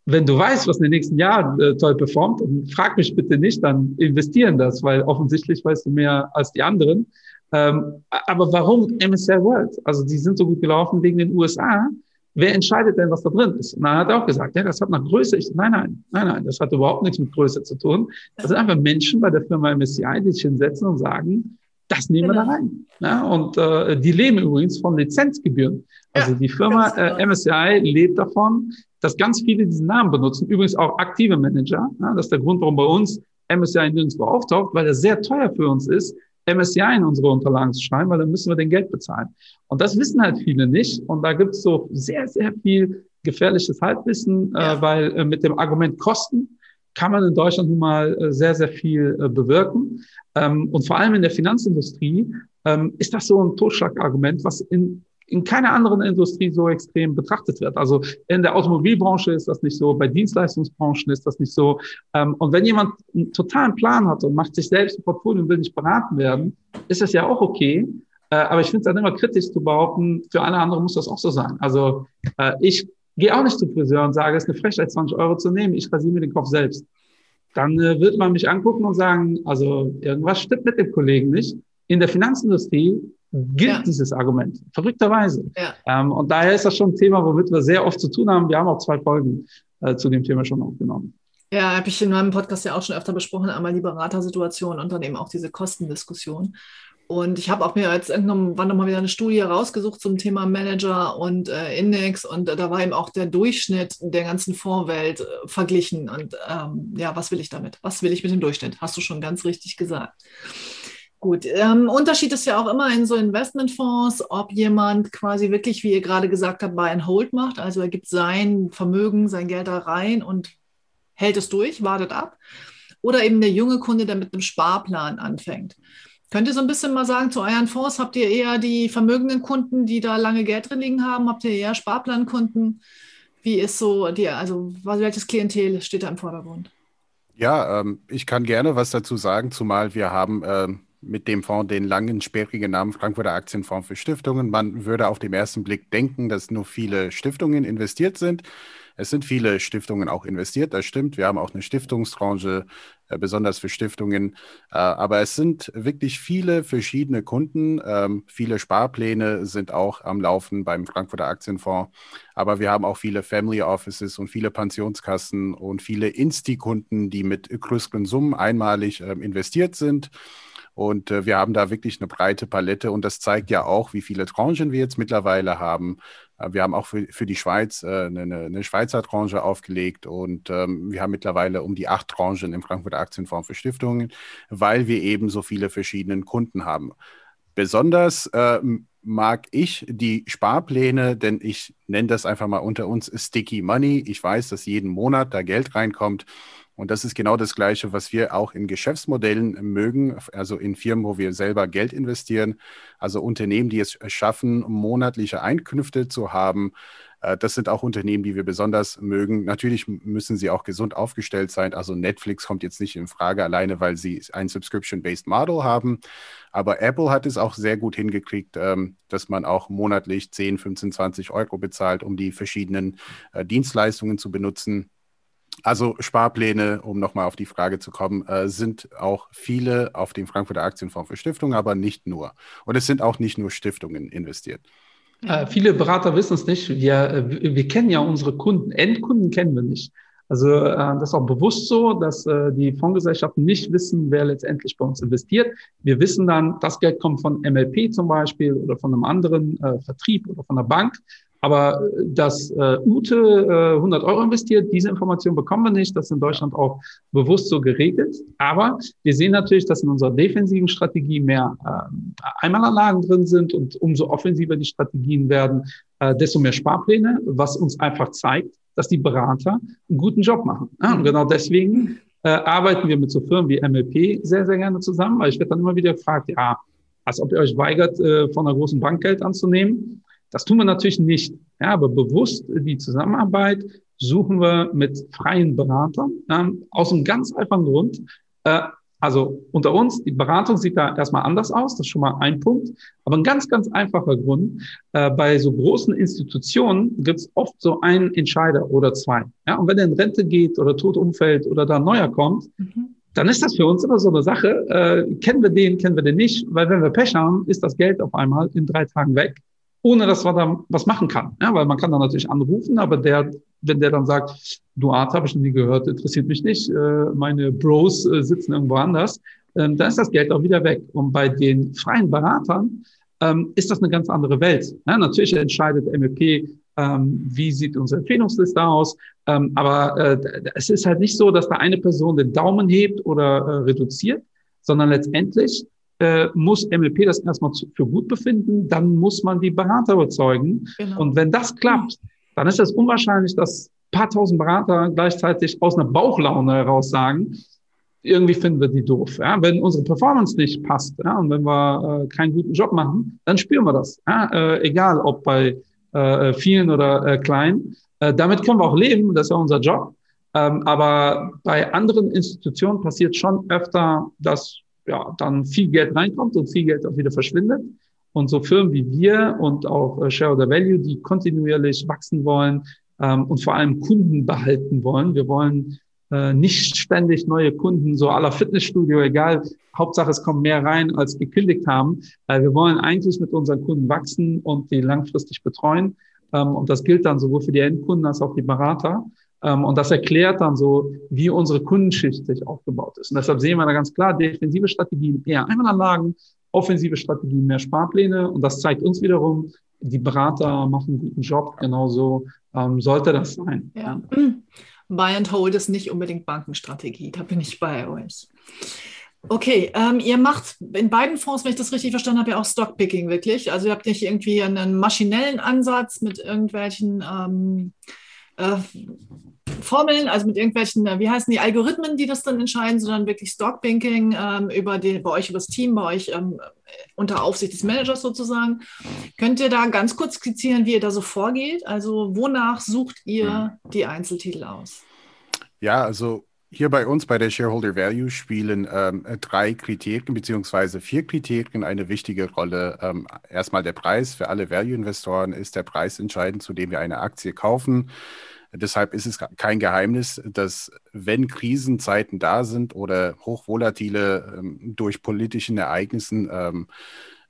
wenn du weißt, was in den nächsten Jahren äh, toll performt, frag mich bitte nicht, dann investieren das, weil offensichtlich weißt du mehr als die anderen. Ähm, aber warum MSCI World? Also die sind so gut gelaufen wegen den USA wer entscheidet denn, was da drin ist? Und dann hat er auch gesagt, ja, das hat nach Größe. Ich, nein, nein, nein, nein, das hat überhaupt nichts mit Größe zu tun. Das sind einfach Menschen bei der Firma MSCI, die sich hinsetzen und sagen, das nehmen wir da genau. rein. Ja, und äh, die leben übrigens von Lizenzgebühren. Also die Firma äh. MSCI lebt davon, dass ganz viele diesen Namen benutzen. Übrigens auch aktive Manager. Ja, das ist der Grund, warum bei uns MSCI nirgendwo auftaucht, weil er sehr teuer für uns ist, MSCI in unsere Unterlagen zu schreiben, weil dann müssen wir den Geld bezahlen. Und das wissen halt viele nicht. Und da gibt es so sehr, sehr viel gefährliches Halbwissen, äh, ja. äh, weil äh, mit dem Argument Kosten kann man in Deutschland nun mal äh, sehr, sehr viel äh, bewirken. Ähm, und vor allem in der Finanzindustrie ähm, ist das so ein Totschlagargument, was in in keiner anderen Industrie so extrem betrachtet wird. Also in der Automobilbranche ist das nicht so, bei Dienstleistungsbranchen ist das nicht so. Ähm, und wenn jemand einen totalen Plan hat und macht sich selbst ein Portfolio und will nicht beraten werden, ist das ja auch okay. Äh, aber ich finde es dann immer kritisch zu behaupten, für alle anderen muss das auch so sein. Also äh, ich gehe auch nicht zum Friseur und sage, es ist eine Frechheit, 20 Euro zu nehmen, ich rasiere mir den Kopf selbst. Dann äh, wird man mich angucken und sagen, also irgendwas stimmt mit dem Kollegen nicht. In der Finanzindustrie gilt ja. dieses Argument, verrückterweise. Ja. Ähm, und daher ist das schon ein Thema, womit wir sehr oft zu tun haben. Wir haben auch zwei Folgen äh, zu dem Thema schon aufgenommen. Ja, habe ich in meinem Podcast ja auch schon öfter besprochen, einmal die Beratersituation und dann eben auch diese Kostendiskussion. Und ich habe auch mir jetzt irgendwann noch mal wieder eine Studie rausgesucht zum Thema Manager und äh, Index und äh, da war eben auch der Durchschnitt der ganzen Fondswelt äh, verglichen. Und ähm, ja, was will ich damit? Was will ich mit dem Durchschnitt? Hast du schon ganz richtig gesagt. Gut, ähm, Unterschied ist ja auch immer in so Investmentfonds, ob jemand quasi wirklich, wie ihr gerade gesagt habt, Buy and Hold macht. Also er gibt sein Vermögen, sein Geld da rein und hält es durch, wartet ab. Oder eben der junge Kunde, der mit einem Sparplan anfängt. Könnt ihr so ein bisschen mal sagen, zu euren Fonds, habt ihr eher die vermögenden Kunden, die da lange Geld drin liegen haben? Habt ihr eher Sparplankunden? Wie ist so die, also welches Klientel steht da im Vordergrund? Ja, ähm, ich kann gerne was dazu sagen, zumal wir haben ähm, mit dem Fonds den langen, sperrigen Namen Frankfurter Aktienfonds für Stiftungen. Man würde auf den ersten Blick denken, dass nur viele Stiftungen investiert sind. Es sind viele Stiftungen auch investiert, das stimmt. Wir haben auch eine Stiftungsbranche, äh, besonders für Stiftungen. Äh, aber es sind wirklich viele verschiedene Kunden. Ähm, viele Sparpläne sind auch am Laufen beim Frankfurter Aktienfonds. Aber wir haben auch viele Family Offices und viele Pensionskassen und viele Insti-Kunden, die mit größeren Summen einmalig äh, investiert sind. Und äh, wir haben da wirklich eine breite Palette und das zeigt ja auch, wie viele Tranchen wir jetzt mittlerweile haben. Äh, wir haben auch für, für die Schweiz äh, eine, eine, Schweizer Tranche aufgelegt und ähm, wir haben mittlerweile um die acht Tranchen im Frankfurter Aktienfonds für Stiftungen, weil wir eben so viele verschiedene Kunden haben. Besonders äh, mag ich die Sparpläne, denn ich nenne das einfach mal unter uns Sticky Money. Ich weiß, dass jeden Monat da Geld reinkommt. Und das ist genau das Gleiche, was wir auch in Geschäftsmodellen mögen, also in Firmen, wo wir selber Geld investieren, also Unternehmen, die es schaffen, monatliche Einkünfte zu haben. Äh, das sind auch Unternehmen, die wir besonders mögen. Natürlich müssen sie auch gesund aufgestellt sein. Also Netflix kommt jetzt nicht in Frage alleine, weil sie ein Subscription-Based Model haben. Aber Apple hat es auch sehr gut hingekriegt, ähm, dass man auch monatlich 10, 15, 20 Euro bezahlt, um die verschiedenen äh, Dienstleistungen zu benutzen. Also Sparpläne, um nochmal auf die Frage zu kommen, äh, sind auch viele auf dem Frankfurter Aktienfonds für Stiftungen, aber nicht nur. Und es sind auch nicht nur Stiftungen investiert. Äh, viele Berater wissen es nicht. Wir, äh, wir kennen ja unsere Kunden. Endkunden kennen wir nicht. Also äh, das ist auch bewusst so, dass äh, die Fondsgesellschaften nicht wissen, wer letztendlich bei uns investiert. Wir wissen dann, das Geld kommt von MLP zum Beispiel oder von einem anderen äh, Vertrieb oder von der Bank. Aber äh, dass äh, Ute äh, 100 Euro investiert, diese Information bekommen wir nicht. Das ist in Deutschland auch bewusst so geregelt. Aber wir sehen natürlich, dass in unserer defensiven Strategie mehr äh, Einmalanlagen drin sind und umso offensiver die Strategien werden, äh, desto mehr Sparpläne, was uns einfach zeigt, dass die Berater einen guten Job machen. Ja, und mhm. genau deswegen äh, arbeiten wir mit so Firmen wie MLP sehr, sehr gerne zusammen, weil ich werde dann immer wieder gefragt, ja, als ob ihr euch weigert, äh, von einer großen Bank Geld anzunehmen. Das tun wir natürlich nicht. Ja, aber bewusst die Zusammenarbeit suchen wir mit freien Beratern ähm, aus einem ganz einfachen Grund. Äh, also unter uns, die Beratung sieht da erstmal anders aus, das ist schon mal ein Punkt. Aber ein ganz, ganz einfacher Grund, äh, bei so großen Institutionen gibt es oft so einen Entscheider oder zwei. Ja, und wenn er in Rente geht oder tot umfällt oder da ein neuer kommt, mhm. dann ist das für uns immer so eine Sache, äh, kennen wir den, kennen wir den nicht, weil wenn wir Pech haben, ist das Geld auf einmal in drei Tagen weg ohne dass man da was machen kann. Ja, weil man kann dann natürlich anrufen, aber der, wenn der dann sagt, Duat habe ich noch nie gehört, interessiert mich nicht, äh, meine Bros äh, sitzen irgendwo anders, ähm, dann ist das Geld auch wieder weg. Und bei den freien Beratern ähm, ist das eine ganz andere Welt. Ja, natürlich entscheidet MEP, ähm, wie sieht unsere Empfehlungsliste aus, aber äh, es ist halt nicht so, dass da eine Person den Daumen hebt oder reduziert, sondern letztendlich äh, muss MLP das erstmal zu, für gut befinden, dann muss man die Berater überzeugen. Genau. Und wenn das klappt, dann ist es unwahrscheinlich, dass paar tausend Berater gleichzeitig aus einer Bauchlaune heraus sagen, irgendwie finden wir die doof. Ja? Wenn unsere Performance nicht passt ja? und wenn wir äh, keinen guten Job machen, dann spüren wir das. Ja? Äh, egal, ob bei äh, vielen oder äh, kleinen. Äh, damit können wir auch leben, das ist ja unser Job. Ähm, aber bei anderen Institutionen passiert schon öfter, dass ja, dann viel Geld reinkommt und viel Geld auch wieder verschwindet. Und so Firmen wie wir und auch äh, Shareholder Value, die kontinuierlich wachsen wollen ähm, und vor allem Kunden behalten wollen. Wir wollen äh, nicht ständig neue Kunden, so aller Fitnessstudio, egal. Hauptsache, es kommt mehr rein, als gekündigt haben. Äh, wir wollen eigentlich mit unseren Kunden wachsen und die langfristig betreuen. Ähm, und das gilt dann sowohl für die Endkunden als auch die Berater. Ähm, und das erklärt dann so, wie unsere Kundenschicht sich aufgebaut ist. Und deshalb sehen wir da ganz klar, defensive Strategien eher Einmalanlagen, offensive Strategien mehr Sparpläne. Und das zeigt uns wiederum, die Berater machen einen guten Job. Genauso ähm, sollte das sein. Ja. Buy and Hold ist nicht unbedingt Bankenstrategie. Da bin ich bei euch. Okay, ähm, ihr macht in beiden Fonds, wenn ich das richtig verstanden habe, ja auch Stockpicking wirklich. Also ihr habt nicht irgendwie einen maschinellen Ansatz mit irgendwelchen ähm, äh, Formeln, also mit irgendwelchen, äh, wie heißen die Algorithmen, die das dann entscheiden, sondern wirklich Stockbanking ähm, über die, bei euch über das Team, bei euch ähm, unter Aufsicht des Managers sozusagen. Könnt ihr da ganz kurz skizzieren, wie ihr da so vorgeht? Also wonach sucht ihr hm. die Einzeltitel aus? Ja, also hier bei uns bei der Shareholder Value spielen ähm, drei Kriterien beziehungsweise vier Kriterien eine wichtige Rolle. Ähm, erstmal der Preis. Für alle Value-Investoren ist der Preis entscheidend, zu dem wir eine Aktie kaufen. Deshalb ist es kein Geheimnis, dass wenn Krisenzeiten da sind oder hochvolatile ähm, durch politischen Ereignissen ähm,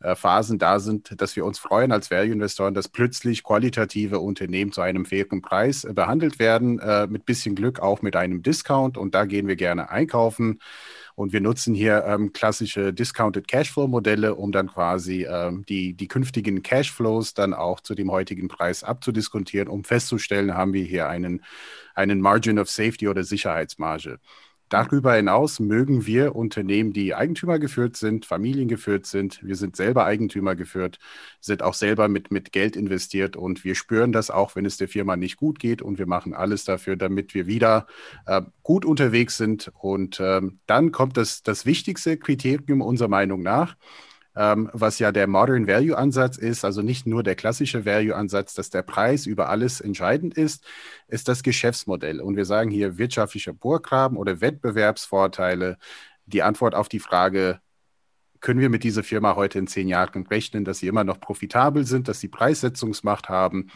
äh, Phasen da sind, dass wir uns freuen als Value-Investoren, dass plötzlich qualitative Unternehmen zu einem fairen Preis äh, behandelt werden, äh, mit bisschen Glück auch mit einem Discount und da gehen wir gerne einkaufen. Und wir nutzen hier ähm, klassische Discounted Cashflow-Modelle, um dann quasi ähm, die, die künftigen Cashflows dann auch zu dem heutigen Preis abzudiskontieren, um festzustellen, haben wir hier einen, einen Margin of Safety oder Sicherheitsmarge. Darüber hinaus mögen wir Unternehmen, die Eigentümer geführt sind, familiengeführt sind. Wir sind selber Eigentümer geführt, sind auch selber mit, mit Geld investiert und wir spüren das auch, wenn es der Firma nicht gut geht und wir machen alles dafür, damit wir wieder äh, gut unterwegs sind. Und ähm, dann kommt das, das wichtigste Kriterium unserer Meinung nach ähm, was ja der Modern Value Ansatz ist, also nicht nur der klassische Value Ansatz, dass der Preis über alles entscheidend ist, ist das Geschäftsmodell. Und wir sagen hier wirtschaftlicher Burggraben oder Wettbewerbsvorteile. Die Antwort auf die Frage, können wir mit dieser Firma heute in zehn Jahren rechnen, dass sie immer noch profitabel sind, dass sie Preissetzungsmacht haben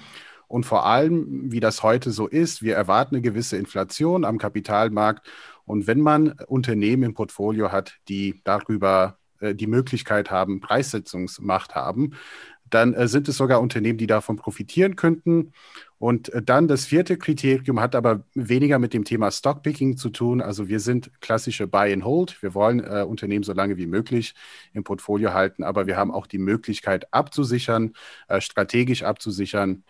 und vor allem, wie das heute so ist, wir erwarten eine gewisse Inflation am Kapitalmarkt. Und wenn man Unternehmen im Portfolio hat, die darüber äh, die Möglichkeit haben, Preissetzungsmacht haben, dann äh, sind es sogar Unternehmen, die davon profitieren könnten. Und äh, dann das vierte Kriterium hat aber weniger mit dem Thema Stockpicking zu tun. Also wir sind klassische Buy and Hold. Wir wollen äh, Unternehmen so lange wie möglich im Portfolio halten, aber wir haben auch die Möglichkeit abzusichern, äh, strategisch abzusichern.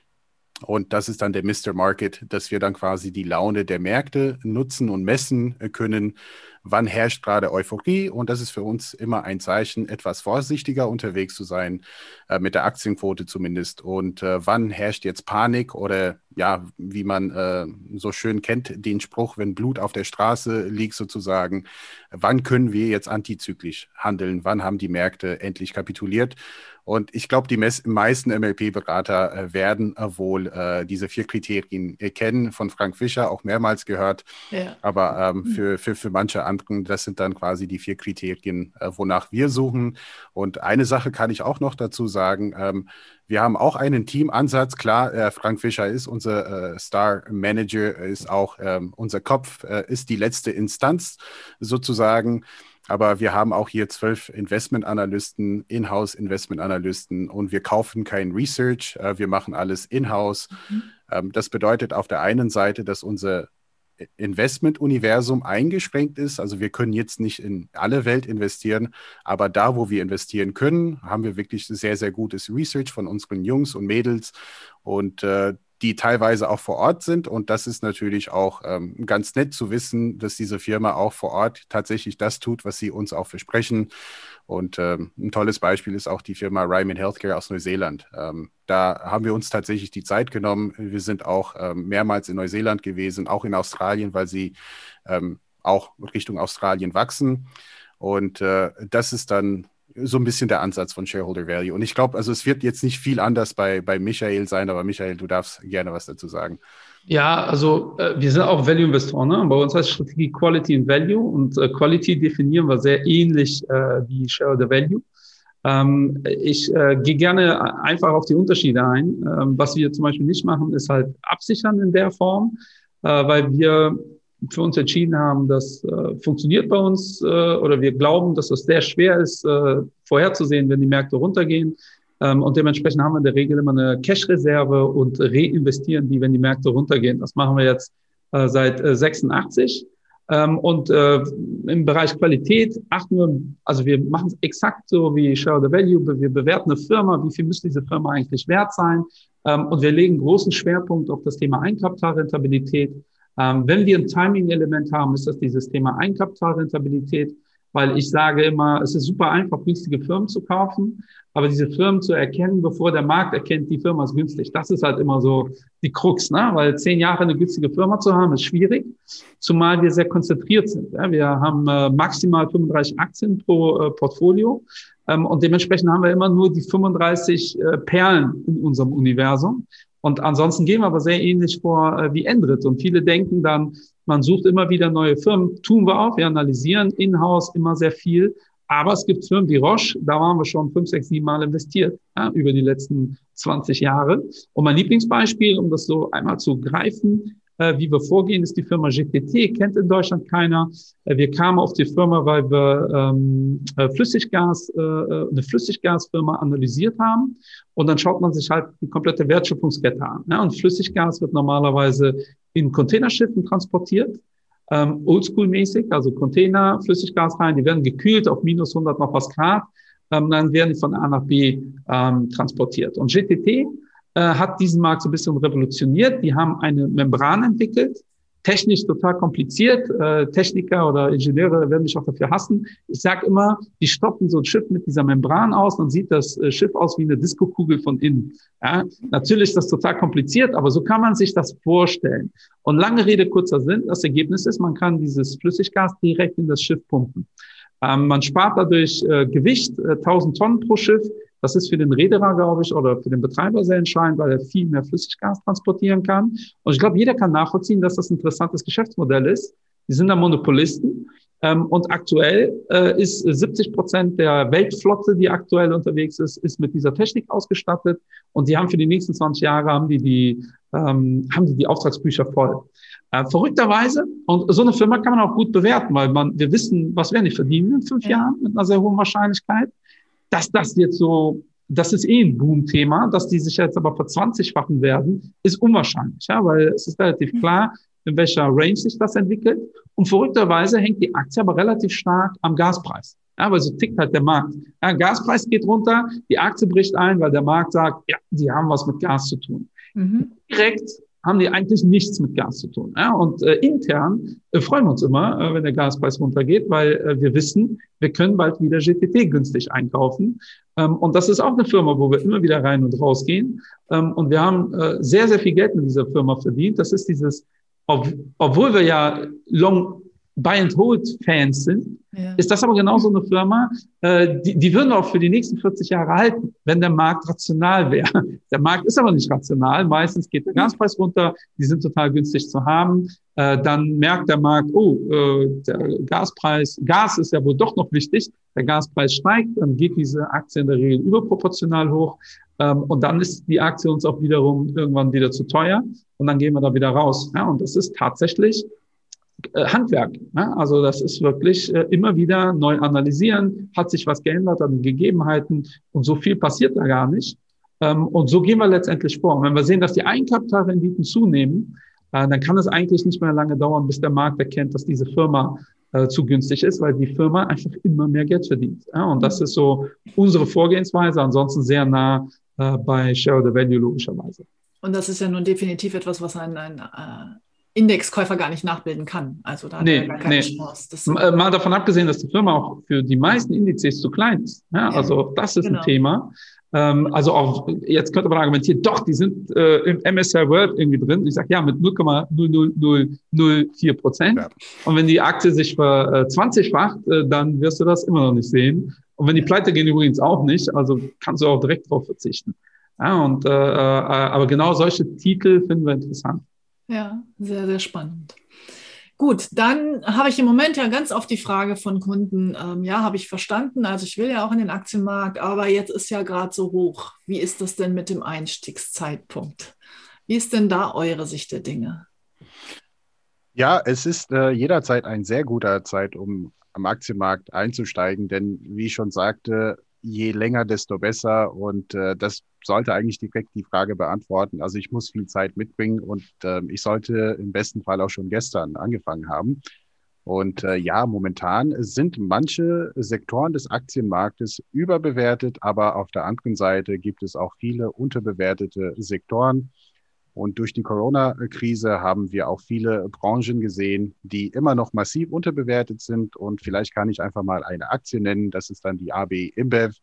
Und das ist dann der Mr. Market, dass wir dann quasi die Laune der Märkte nutzen und messen äh, können wann herrscht gerade Euphorie. Und das ist für uns immer ein Zeichen, etwas vorsichtiger unterwegs zu sein, äh, mit der Aktienquote zumindest. Und äh, wann herrscht jetzt Panik oder ja, wie man äh, so schön kennt, den Spruch, wenn Blut auf der Straße liegt sozusagen, wann können wir jetzt antizyklisch handeln? Wann haben die Märkte endlich kapituliert? Und ich glaube, die meisten MLP-Berater äh, werden äh, wohl äh, diese vier Kriterien kennen, von Frank Fischer auch mehrmals gehört. Ja. Aber ähm, hm. für, für, für manche anderen, das sind dann quasi die vier Kriterien, äh, wonach wir suchen. Und eine Sache kann ich auch noch dazu sagen. Ähm, wir haben auch einen Teamansatz. Klar, äh, Frank Fischer ist unser äh, Star Manager, ist auch ähm, unser Kopf, ist die letzte Instanz sozusagen. Aber wir haben auch hier zwölf Investmentanalysten, Inhouse Investmentanalysten und wir kaufen kein Research, äh, wir machen alles in-house. Mhm. Ähm, das bedeutet auf der einen Seite, dass unser Investment-Universum eingeschränkt ist. Also wir können jetzt nicht in alle Welt investieren, aber da, wo wir investieren können, haben wir wirklich sehr, sehr gutes Research von unseren Jungs und Mädels. Und äh, die teilweise auch vor Ort sind. Und das ist natürlich auch ähm, ganz nett zu wissen, dass diese Firma auch vor Ort tatsächlich das tut, was sie uns auch versprechen. Und ähm, ein tolles Beispiel ist auch die Firma Ryman Healthcare aus Neuseeland. Ähm, da haben wir uns tatsächlich die Zeit genommen. Wir sind auch ähm, mehrmals in Neuseeland gewesen, auch in Australien, weil sie ähm, auch Richtung Australien wachsen. Und äh, das ist dann so ein bisschen der Ansatz von Shareholder Value. Und ich glaube, also es wird jetzt nicht viel anders bei, bei Michael sein, aber Michael, du darfst gerne was dazu sagen. Ja, also äh, wir sind auch Value-Investoren. Ne? Bei uns heißt Strategie Quality und Value und äh, Quality definieren wir sehr ähnlich äh, wie Shareholder Value. Ähm, ich äh, gehe gerne einfach auf die Unterschiede ein. Ähm, was wir zum Beispiel nicht machen, ist halt absichern in der Form, äh, weil wir für uns entschieden haben, das äh, funktioniert bei uns äh, oder wir glauben, dass es sehr schwer ist, äh, vorherzusehen, wenn die Märkte runtergehen. Ähm, und dementsprechend haben wir in der Regel immer eine Cash-Reserve und reinvestieren die, wenn die Märkte runtergehen. Das machen wir jetzt äh, seit äh, 86. Ähm, und äh, im Bereich Qualität achten wir, also wir machen es exakt so wie Share the Value. Wir bewerten eine Firma, wie viel müsste diese Firma eigentlich wert sein. Ähm, und wir legen großen Schwerpunkt auf das Thema Eigenkapitalrentabilität. Ähm, wenn wir ein Timing-Element haben, ist das dieses Thema Eigenkapitalrentabilität, weil ich sage immer, es ist super einfach, günstige Firmen zu kaufen, aber diese Firmen zu erkennen, bevor der Markt erkennt, die Firma ist günstig, das ist halt immer so die Krux, ne? weil zehn Jahre eine günstige Firma zu haben, ist schwierig, zumal wir sehr konzentriert sind. Ja? Wir haben äh, maximal 35 Aktien pro äh, Portfolio ähm, und dementsprechend haben wir immer nur die 35 äh, Perlen in unserem Universum. Und ansonsten gehen wir aber sehr ähnlich vor äh, wie Endrit. Und viele denken dann, man sucht immer wieder neue Firmen. Tun wir auch. Wir analysieren in-house immer sehr viel. Aber es gibt Firmen wie Roche, da waren wir schon fünf, sechs, sieben Mal investiert ja, über die letzten 20 Jahre. Und mein Lieblingsbeispiel, um das so einmal zu greifen, wie wir vorgehen, ist die Firma GTT, kennt in Deutschland keiner. Äh, wir kamen auf die Firma, weil wir ähm, äh, Flüssiggas, äh, äh, eine Flüssiggasfirma analysiert haben. Und dann schaut man sich halt die komplette Wertschöpfungskette an. Ja? Und Flüssiggas wird normalerweise in Containerschiffen transportiert. Ähm, Oldschool-mäßig, also Container, Flüssiggas rein, die werden gekühlt auf minus 100 noch was Grad, ähm, dann werden die von A nach B ähm, transportiert. Und GTT äh, hat diesen Markt so ein bisschen revolutioniert. Die haben eine Membran entwickelt, technisch total kompliziert. Äh, Techniker oder Ingenieure werden mich auch dafür hassen. Ich sage immer, die stoppen so ein Schiff mit dieser Membran aus, dann sieht das äh, Schiff aus wie eine Diskokugel von innen. Ja, natürlich ist das total kompliziert, aber so kann man sich das vorstellen. Und lange Rede, kurzer Sinn, das Ergebnis ist, man kann dieses Flüssiggas direkt in das Schiff pumpen. Ähm, man spart dadurch äh, Gewicht, äh, 1000 Tonnen pro Schiff. Das ist für den Reederer, glaube ich, oder für den Betreiber sehr entscheidend, weil er viel mehr Flüssiggas transportieren kann. Und ich glaube, jeder kann nachvollziehen, dass das ein interessantes Geschäftsmodell ist. Die sind da Monopolisten. Ähm, und aktuell äh, ist 70 Prozent der Weltflotte, die aktuell unterwegs ist, ist mit dieser Technik ausgestattet. Und die haben für die nächsten 20 Jahre haben die die, ähm, haben die, die Auftragsbücher voll. Äh, verrückterweise, und so eine Firma kann man auch gut bewerten, weil man, wir wissen, was werden die verdienen in fünf ja. Jahren mit einer sehr hohen Wahrscheinlichkeit dass das jetzt so, das ist eh ein Boom-Thema, dass die sich jetzt aber verzwanzigfachen werden, ist unwahrscheinlich, ja, weil es ist relativ mhm. klar, in welcher Range sich das entwickelt. Und verrückterweise hängt die Aktie aber relativ stark am Gaspreis. Ja, weil so tickt halt der Markt. Ja, Gaspreis geht runter, die Aktie bricht ein, weil der Markt sagt, ja, die haben was mit Gas zu tun. Mhm. Direkt haben die eigentlich nichts mit Gas zu tun. Ja, und äh, intern äh, freuen wir uns immer, äh, wenn der Gaspreis runtergeht, weil äh, wir wissen, wir können bald wieder GTT günstig einkaufen. Ähm, und das ist auch eine Firma, wo wir immer wieder rein und raus gehen. Ähm, und wir haben äh, sehr, sehr viel Geld mit dieser Firma verdient. Das ist dieses, ob, obwohl wir ja Long Buy-and-Hold-Fans sind, ja. ist das aber genauso eine Firma, äh, die, die würden auch für die nächsten 40 Jahre halten, wenn der Markt rational wäre. Der Markt ist aber nicht rational. Meistens geht der Gaspreis runter, die sind total günstig zu haben. Äh, dann merkt der Markt, oh, äh, der Gaspreis, Gas ist ja wohl doch noch wichtig. Der Gaspreis steigt, dann geht diese Aktie in der Regel überproportional hoch. Ähm, und dann ist die Aktie uns auch wiederum irgendwann wieder zu teuer. Und dann gehen wir da wieder raus. Ja, und das ist tatsächlich Handwerk. Ne? Also das ist wirklich äh, immer wieder neu analysieren, hat sich was geändert an den Gegebenheiten und so viel passiert da gar nicht. Ähm, und so gehen wir letztendlich vor. Und wenn wir sehen, dass die Eigenkapitalrenditen zunehmen, äh, dann kann es eigentlich nicht mehr lange dauern, bis der Markt erkennt, dass diese Firma zu günstig ist, weil die Firma einfach immer mehr Geld verdient. und das ist so unsere Vorgehensweise, ansonsten sehr nah bei Shareholder Value logischerweise. Und das ist ja nun definitiv etwas, was ein, ein Indexkäufer gar nicht nachbilden kann. Also da nee, hat er gar keine nee. Chance. Das äh, Mal davon abgesehen, dass die Firma auch für die meisten Indizes zu klein ist. Ja, also das ist genau. ein Thema. Ähm, also auch, jetzt könnte man argumentieren, doch, die sind äh, im MSCI World irgendwie drin. Ich sage, ja, mit 0,00004 Prozent. Ja. Und wenn die Aktie sich verzwanzigfacht, äh, äh, dann wirst du das immer noch nicht sehen. Und wenn die pleite gehen übrigens auch nicht, also kannst du auch direkt drauf verzichten. Ja, und, äh, äh, aber genau solche Titel finden wir interessant. Ja, sehr, sehr spannend. Gut, dann habe ich im Moment ja ganz oft die Frage von Kunden, ähm, ja, habe ich verstanden, also ich will ja auch in den Aktienmarkt, aber jetzt ist ja gerade so hoch. Wie ist das denn mit dem Einstiegszeitpunkt? Wie ist denn da eure Sicht der Dinge? Ja, es ist äh, jederzeit ein sehr guter Zeit, um am Aktienmarkt einzusteigen, denn wie ich schon sagte, je länger, desto besser. Und äh, das sollte eigentlich direkt die Frage beantworten. Also ich muss viel Zeit mitbringen und äh, ich sollte im besten Fall auch schon gestern angefangen haben. Und äh, ja, momentan sind manche Sektoren des Aktienmarktes überbewertet, aber auf der anderen Seite gibt es auch viele unterbewertete Sektoren. Und durch die Corona-Krise haben wir auch viele Branchen gesehen, die immer noch massiv unterbewertet sind. Und vielleicht kann ich einfach mal eine Aktie nennen. Das ist dann die AB InBev,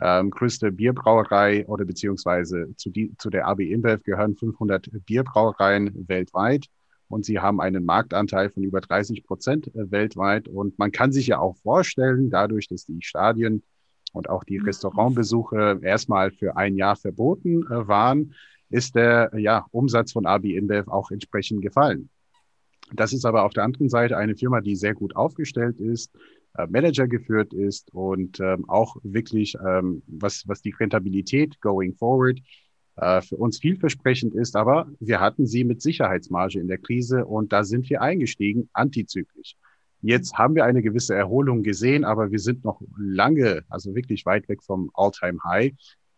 ähm, größte Bierbrauerei oder beziehungsweise zu, die, zu der AB InBev gehören 500 Bierbrauereien weltweit. Und sie haben einen Marktanteil von über 30 Prozent äh, weltweit. Und man kann sich ja auch vorstellen, dadurch, dass die Stadien und auch die Restaurantbesuche erstmal für ein Jahr verboten äh, waren, ist der ja, Umsatz von AB InBev auch entsprechend gefallen. Das ist aber auf der anderen Seite eine Firma, die sehr gut aufgestellt ist, äh, Manager geführt ist und ähm, auch wirklich, ähm, was, was die Rentabilität going forward äh, für uns vielversprechend ist. Aber wir hatten sie mit Sicherheitsmarge in der Krise und da sind wir eingestiegen, antizyklisch. Jetzt haben wir eine gewisse Erholung gesehen, aber wir sind noch lange, also wirklich weit weg vom All-Time-High.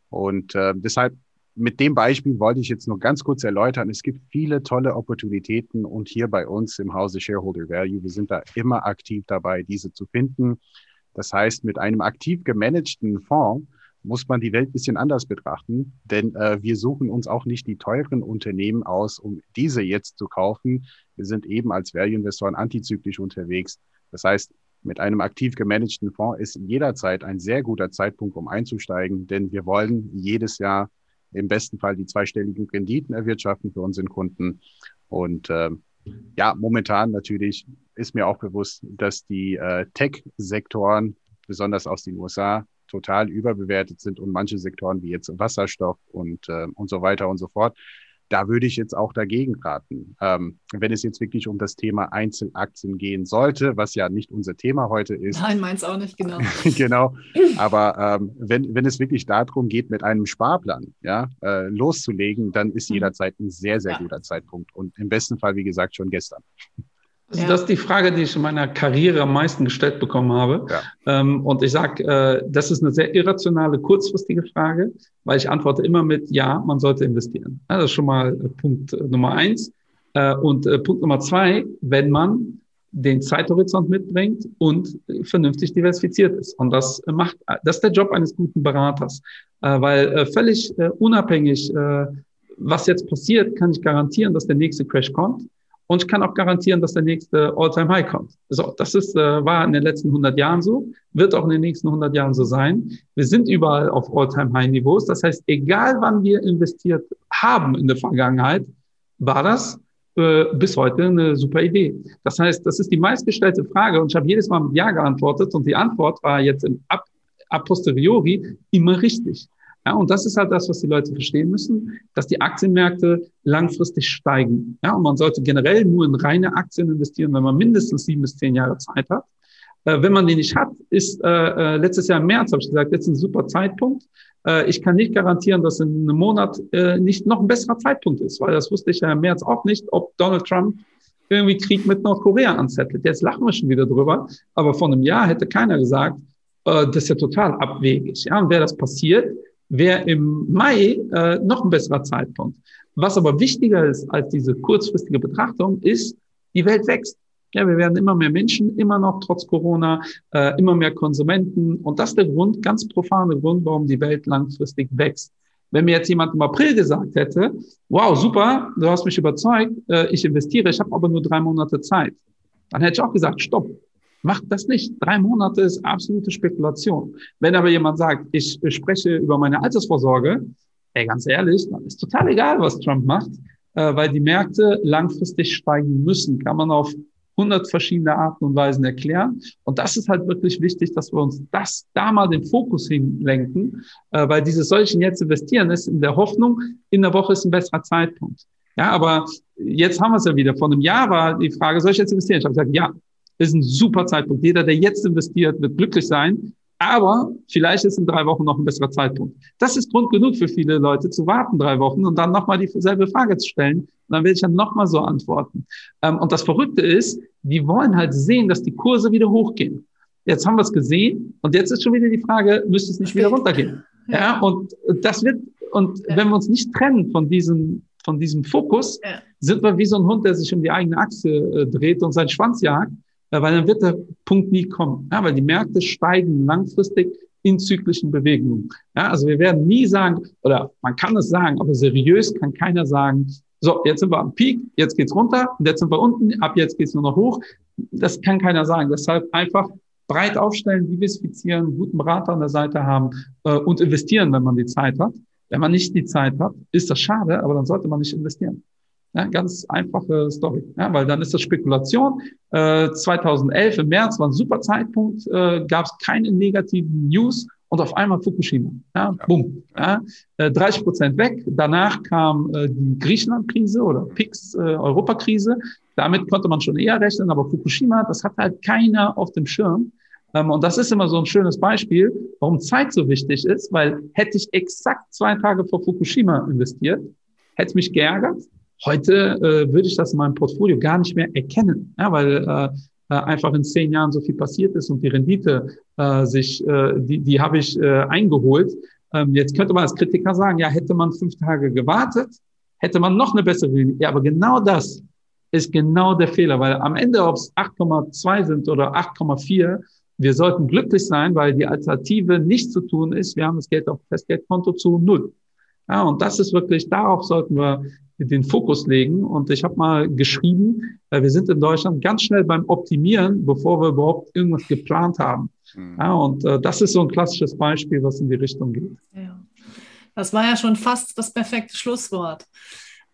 Und äh, deshalb mit dem Beispiel wollte ich jetzt nur ganz kurz erläutern. Es gibt viele tolle Opportunitäten und hier bei uns im Hause Shareholder Value, wir sind da immer aktiv dabei, diese zu finden. Das heißt, mit einem aktiv gemanagten Fonds muss man die Welt ein bisschen anders betrachten, denn äh, wir suchen uns auch nicht die teuren Unternehmen aus, um diese jetzt zu kaufen. Wir sind eben als Value-Investoren antizyklisch unterwegs. Das heißt, mit einem aktiv gemanagten Fonds ist jederzeit ein sehr guter Zeitpunkt, um einzusteigen, denn wir wollen jedes Jahr im besten Fall die zweistelligen Renditen erwirtschaften für unseren Kunden. Und äh, ja, momentan natürlich ist mir auch bewusst, dass die äh, Tech-Sektoren, besonders aus den USA, total überbewertet sind und manche Sektoren wie jetzt Wasserstoff und, äh, und so weiter und so fort da würde ich jetzt auch dagegen raten. Ähm, wenn es jetzt wirklich um das Thema Einzelaktien gehen sollte, was ja nicht unser Thema heute ist. Nein, meins auch nicht, genau. genau. Aber ähm, wenn, wenn es wirklich darum geht, mit einem Sparplan ja, äh, loszulegen, dann ist mhm. jederzeit ein sehr, sehr ja. guter Zeitpunkt. Und im besten Fall, wie gesagt, schon gestern. Also ja. das ist die Frage, die ich in meiner Karriere am meisten gestellt bekommen habe. Ja. Ähm, und ich sage, äh, das ist eine sehr irrationale, kurzfristige Frage, weil ich antworte immer mit Ja, man sollte investieren. Ja, das ist schon mal äh, Punkt äh, Nummer eins. Äh, und äh, Punkt Nummer zwei, wenn man den Zeithorizont mitbringt und vernünftig diversifiziert ist. Und das macht, das ist der Job eines guten Beraters, äh, weil völlig unabhängig, was jetzt passiert, kann ich garantieren, dass der nächste Crash kommt. Und ich kann auch garantieren, dass der nächste All-Time-High kommt. So, das ist, äh, war in den letzten 100 Jahren so, wird auch in den nächsten 100 Jahren so sein. Wir sind überall auf All-Time-High-Niveaus. Das heißt, egal wann wir investiert haben in der Vergangenheit, war das äh, bis heute eine super Idee. Das heißt, das ist die meistgestellte Frage und ich habe jedes Mal mit Ja geantwortet und die Antwort war jetzt im Ab a posteriori immer richtig. Ja, und das ist halt das, was die Leute verstehen müssen, dass die Aktienmärkte langfristig steigen. Ja, und man sollte generell nur in reine Aktien investieren, wenn man mindestens sieben bis zehn Jahre Zeit hat. Äh, wenn man die nicht hat, ist äh, äh letztes Jahr im März, habe ich gesagt, jetzt ein super Zeitpunkt. Äh, ich kann nicht garantieren, dass in einem Monat äh, nicht noch ein besserer Zeitpunkt ist, weil das wusste ich ja im März auch nicht, ob Donald Trump irgendwie Krieg mit Nordkorea anzettelt. Jetzt lachen wir schon wieder drüber, aber vor einem Jahr hätte keiner gesagt, äh, das ist ja total abwegig. Ja, und wäre das passiert, wäre im Mai äh, noch ein besserer Zeitpunkt. Was aber wichtiger ist als diese kurzfristige Betrachtung, ist, die Welt wächst. Ja, wir werden immer mehr Menschen, immer noch trotz Corona, äh, immer mehr Konsumenten. Und das ist der Grund, ganz profane Grund, warum die Welt langfristig wächst. Wenn mir jetzt jemand im April gesagt hätte, wow, super, du hast mich überzeugt, äh, ich investiere, ich habe aber nur drei Monate Zeit, dann hätte ich auch gesagt, stopp, Macht das nicht. Drei Monate ist absolute Spekulation. Wenn aber jemand sagt, ich spreche über meine Altersvorsorge, ey, ganz ehrlich, dann ist total egal, was Trump macht, äh, weil die Märkte langfristig steigen müssen. Kann man auf hundert verschiedene Arten und Weisen erklären. Und das ist halt wirklich wichtig, dass wir uns das da mal den Fokus hinlenken, äh, weil dieses solchen jetzt investieren ist in der Hoffnung, in der Woche ist ein besserer Zeitpunkt. Ja, aber jetzt haben wir es ja wieder. Vor einem Jahr war die Frage, soll ich jetzt investieren? Ich habe gesagt, ja, ist ein super Zeitpunkt. Jeder, der jetzt investiert, wird glücklich sein. Aber vielleicht ist in drei Wochen noch ein besserer Zeitpunkt. Das ist Grund genug für viele Leute zu warten drei Wochen und dann nochmal dieselbe Frage zu stellen. Und dann werde ich dann nochmal so antworten. Ähm, und das Verrückte ist, die wollen halt sehen, dass die Kurse wieder hochgehen. Jetzt haben wir es gesehen und jetzt ist schon wieder die Frage, müsste es nicht wieder runtergehen? Ja, und das wird, und ja. wenn wir uns nicht trennen von diesem, von diesem Fokus, ja. sind wir wie so ein Hund, der sich um die eigene Achse äh, dreht und seinen Schwanz jagt weil dann wird der Punkt nie kommen. Ja, weil die Märkte steigen langfristig in zyklischen Bewegungen. Ja, also wir werden nie sagen, oder man kann es sagen, aber seriös kann keiner sagen, so, jetzt sind wir am Peak, jetzt geht's runter, und jetzt sind wir unten, ab jetzt geht's nur noch hoch. Das kann keiner sagen. Deshalb einfach breit aufstellen, diversifizieren, guten Berater an der Seite haben äh, und investieren, wenn man die Zeit hat. Wenn man nicht die Zeit hat, ist das schade, aber dann sollte man nicht investieren. Ja, ganz einfache Story, ja, weil dann ist das Spekulation. Äh, 2011 im März war ein super Zeitpunkt, äh, gab es keine negativen News und auf einmal Fukushima. Ja, ja. Bumm. Ja, äh, 30 Prozent weg. Danach kam äh, die Griechenland-Krise oder PIX, äh, Europakrise. Damit konnte man schon eher rechnen, aber Fukushima, das hat halt keiner auf dem Schirm. Ähm, und das ist immer so ein schönes Beispiel, warum Zeit so wichtig ist, weil hätte ich exakt zwei Tage vor Fukushima investiert, hätte es mich geärgert. Heute äh, würde ich das in meinem Portfolio gar nicht mehr erkennen, ja, weil äh, äh, einfach in zehn Jahren so viel passiert ist und die Rendite äh, sich, äh, die, die habe ich äh, eingeholt. Ähm, jetzt könnte man als Kritiker sagen, ja, hätte man fünf Tage gewartet, hätte man noch eine bessere Rendite. Ja, aber genau das ist genau der Fehler, weil am Ende, ob es 8,2 sind oder 8,4, wir sollten glücklich sein, weil die Alternative nicht zu tun ist, wir haben das Geld auf Festgeldkonto zu null. Ja, und das ist wirklich, darauf sollten wir den Fokus legen. Und ich habe mal geschrieben, äh, wir sind in Deutschland ganz schnell beim Optimieren, bevor wir überhaupt irgendwas geplant haben. Mhm. Ja, und äh, das ist so ein klassisches Beispiel, was in die Richtung geht. Ja. Das war ja schon fast das perfekte Schlusswort.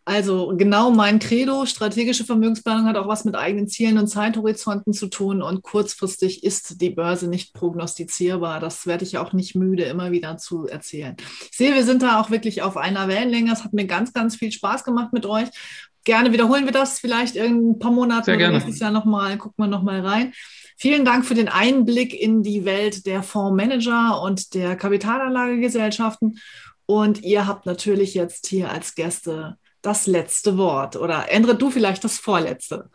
Also genau mein Credo, strategische Vermögensplanung hat auch was mit eigenen Zielen und Zeithorizonten zu tun und kurzfristig ist die Börse nicht prognostizierbar. Das werde ich auch nicht müde, immer wieder zu erzählen. Ich sehe, wir sind da auch wirklich auf einer Wellenlänge. Es hat mir ganz, ganz viel Spaß gemacht mit euch. Gerne wiederholen wir das vielleicht in ein paar Monaten Sehr oder nächstes Jahr nochmal, gucken wir nochmal rein. Vielen Dank für den Einblick in die Welt der Fondsmanager und der Kapitalanlagegesellschaften. Und ihr habt natürlich jetzt hier als Gäste das letzte Wort oder ändere du vielleicht das vorletzte.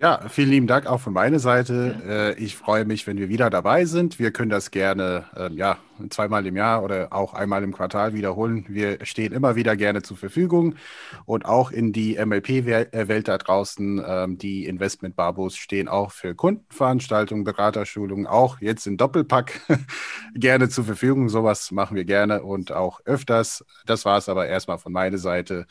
Ja, vielen lieben Dank auch von meiner Seite. Ja. Äh, ich freue mich, wenn wir wieder dabei sind. Wir können das gerne ähm, ja, zweimal im Jahr oder auch einmal im Quartal wiederholen. Wir stehen immer wieder gerne zur Verfügung und auch in die MLP-Welt da draußen. Ähm, die Investment-Barbos stehen auch für Kundenveranstaltungen, Beraterschulungen, auch jetzt in Doppelpack gerne zur Verfügung. Sowas machen wir gerne und auch öfters. Das war es aber erstmal von meiner Seite.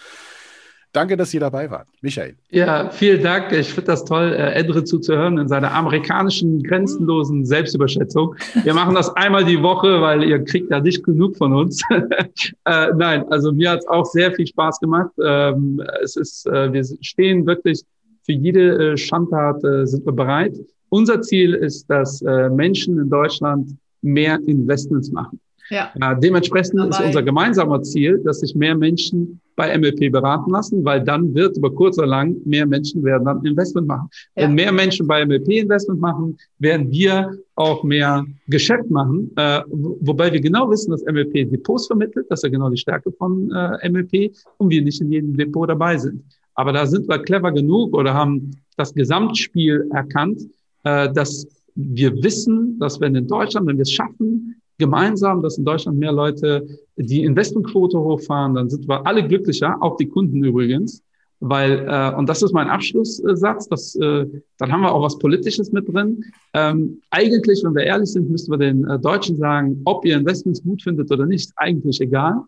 Danke, dass Sie dabei waren. Michael. Ja, vielen Dank. Ich finde das toll, äh, Edre zuzuhören in seiner amerikanischen, grenzenlosen Selbstüberschätzung. Wir machen das einmal die Woche, weil ihr kriegt ja nicht genug von uns. äh, nein, also mir hat es auch sehr viel Spaß gemacht. Ähm, es ist, äh, wir stehen wirklich für jede äh, Schandtat äh, sind wir bereit. Unser Ziel ist, dass äh, Menschen in Deutschland mehr Investments machen. Ja. Äh, dementsprechend Dabei. ist unser gemeinsamer Ziel, dass sich mehr Menschen bei MLP beraten lassen, weil dann wird über kurz oder lang mehr Menschen werden dann Investment machen. Ja. Wenn mehr Menschen bei MLP Investment machen, werden wir auch mehr Geschäft machen, äh, wobei wir genau wissen, dass MLP Depots vermittelt, das ist ja genau die Stärke von äh, MLP und wir nicht in jedem Depot dabei sind. Aber da sind wir clever genug oder haben das Gesamtspiel erkannt, äh, dass wir wissen, dass wenn in Deutschland, wenn wir es schaffen, gemeinsam, dass in Deutschland mehr Leute die Investmentquote hochfahren, dann sind wir alle glücklicher, auch die Kunden übrigens. Weil, äh, und das ist mein Abschlusssatz, das, äh, dann haben wir auch was Politisches mit drin. Ähm, eigentlich, wenn wir ehrlich sind, müssten wir den äh, Deutschen sagen, ob ihr Investments gut findet oder nicht, eigentlich egal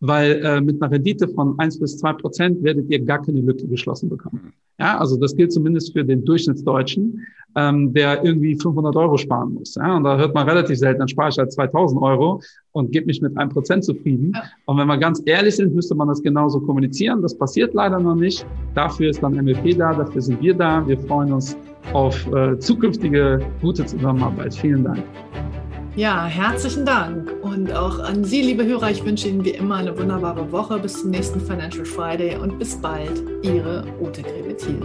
weil äh, mit einer Rendite von eins bis zwei Prozent werdet ihr gar keine Lücke geschlossen bekommen. Ja, also das gilt zumindest für den Durchschnittsdeutschen, ähm, der irgendwie 500 Euro sparen muss. Ja, und da hört man relativ selten, dann spare ich halt 2000 Euro und gebe mich mit einem Prozent zufrieden. Und wenn wir ganz ehrlich sind, müsste man das genauso kommunizieren. Das passiert leider noch nicht. Dafür ist dann MLP da, dafür sind wir da. Wir freuen uns auf äh, zukünftige gute Zusammenarbeit. Vielen Dank. Ja, herzlichen Dank. Und auch an Sie, liebe Hörer, ich wünsche Ihnen wie immer eine wunderbare Woche. Bis zum nächsten Financial Friday und bis bald. Ihre Ute Grebetil.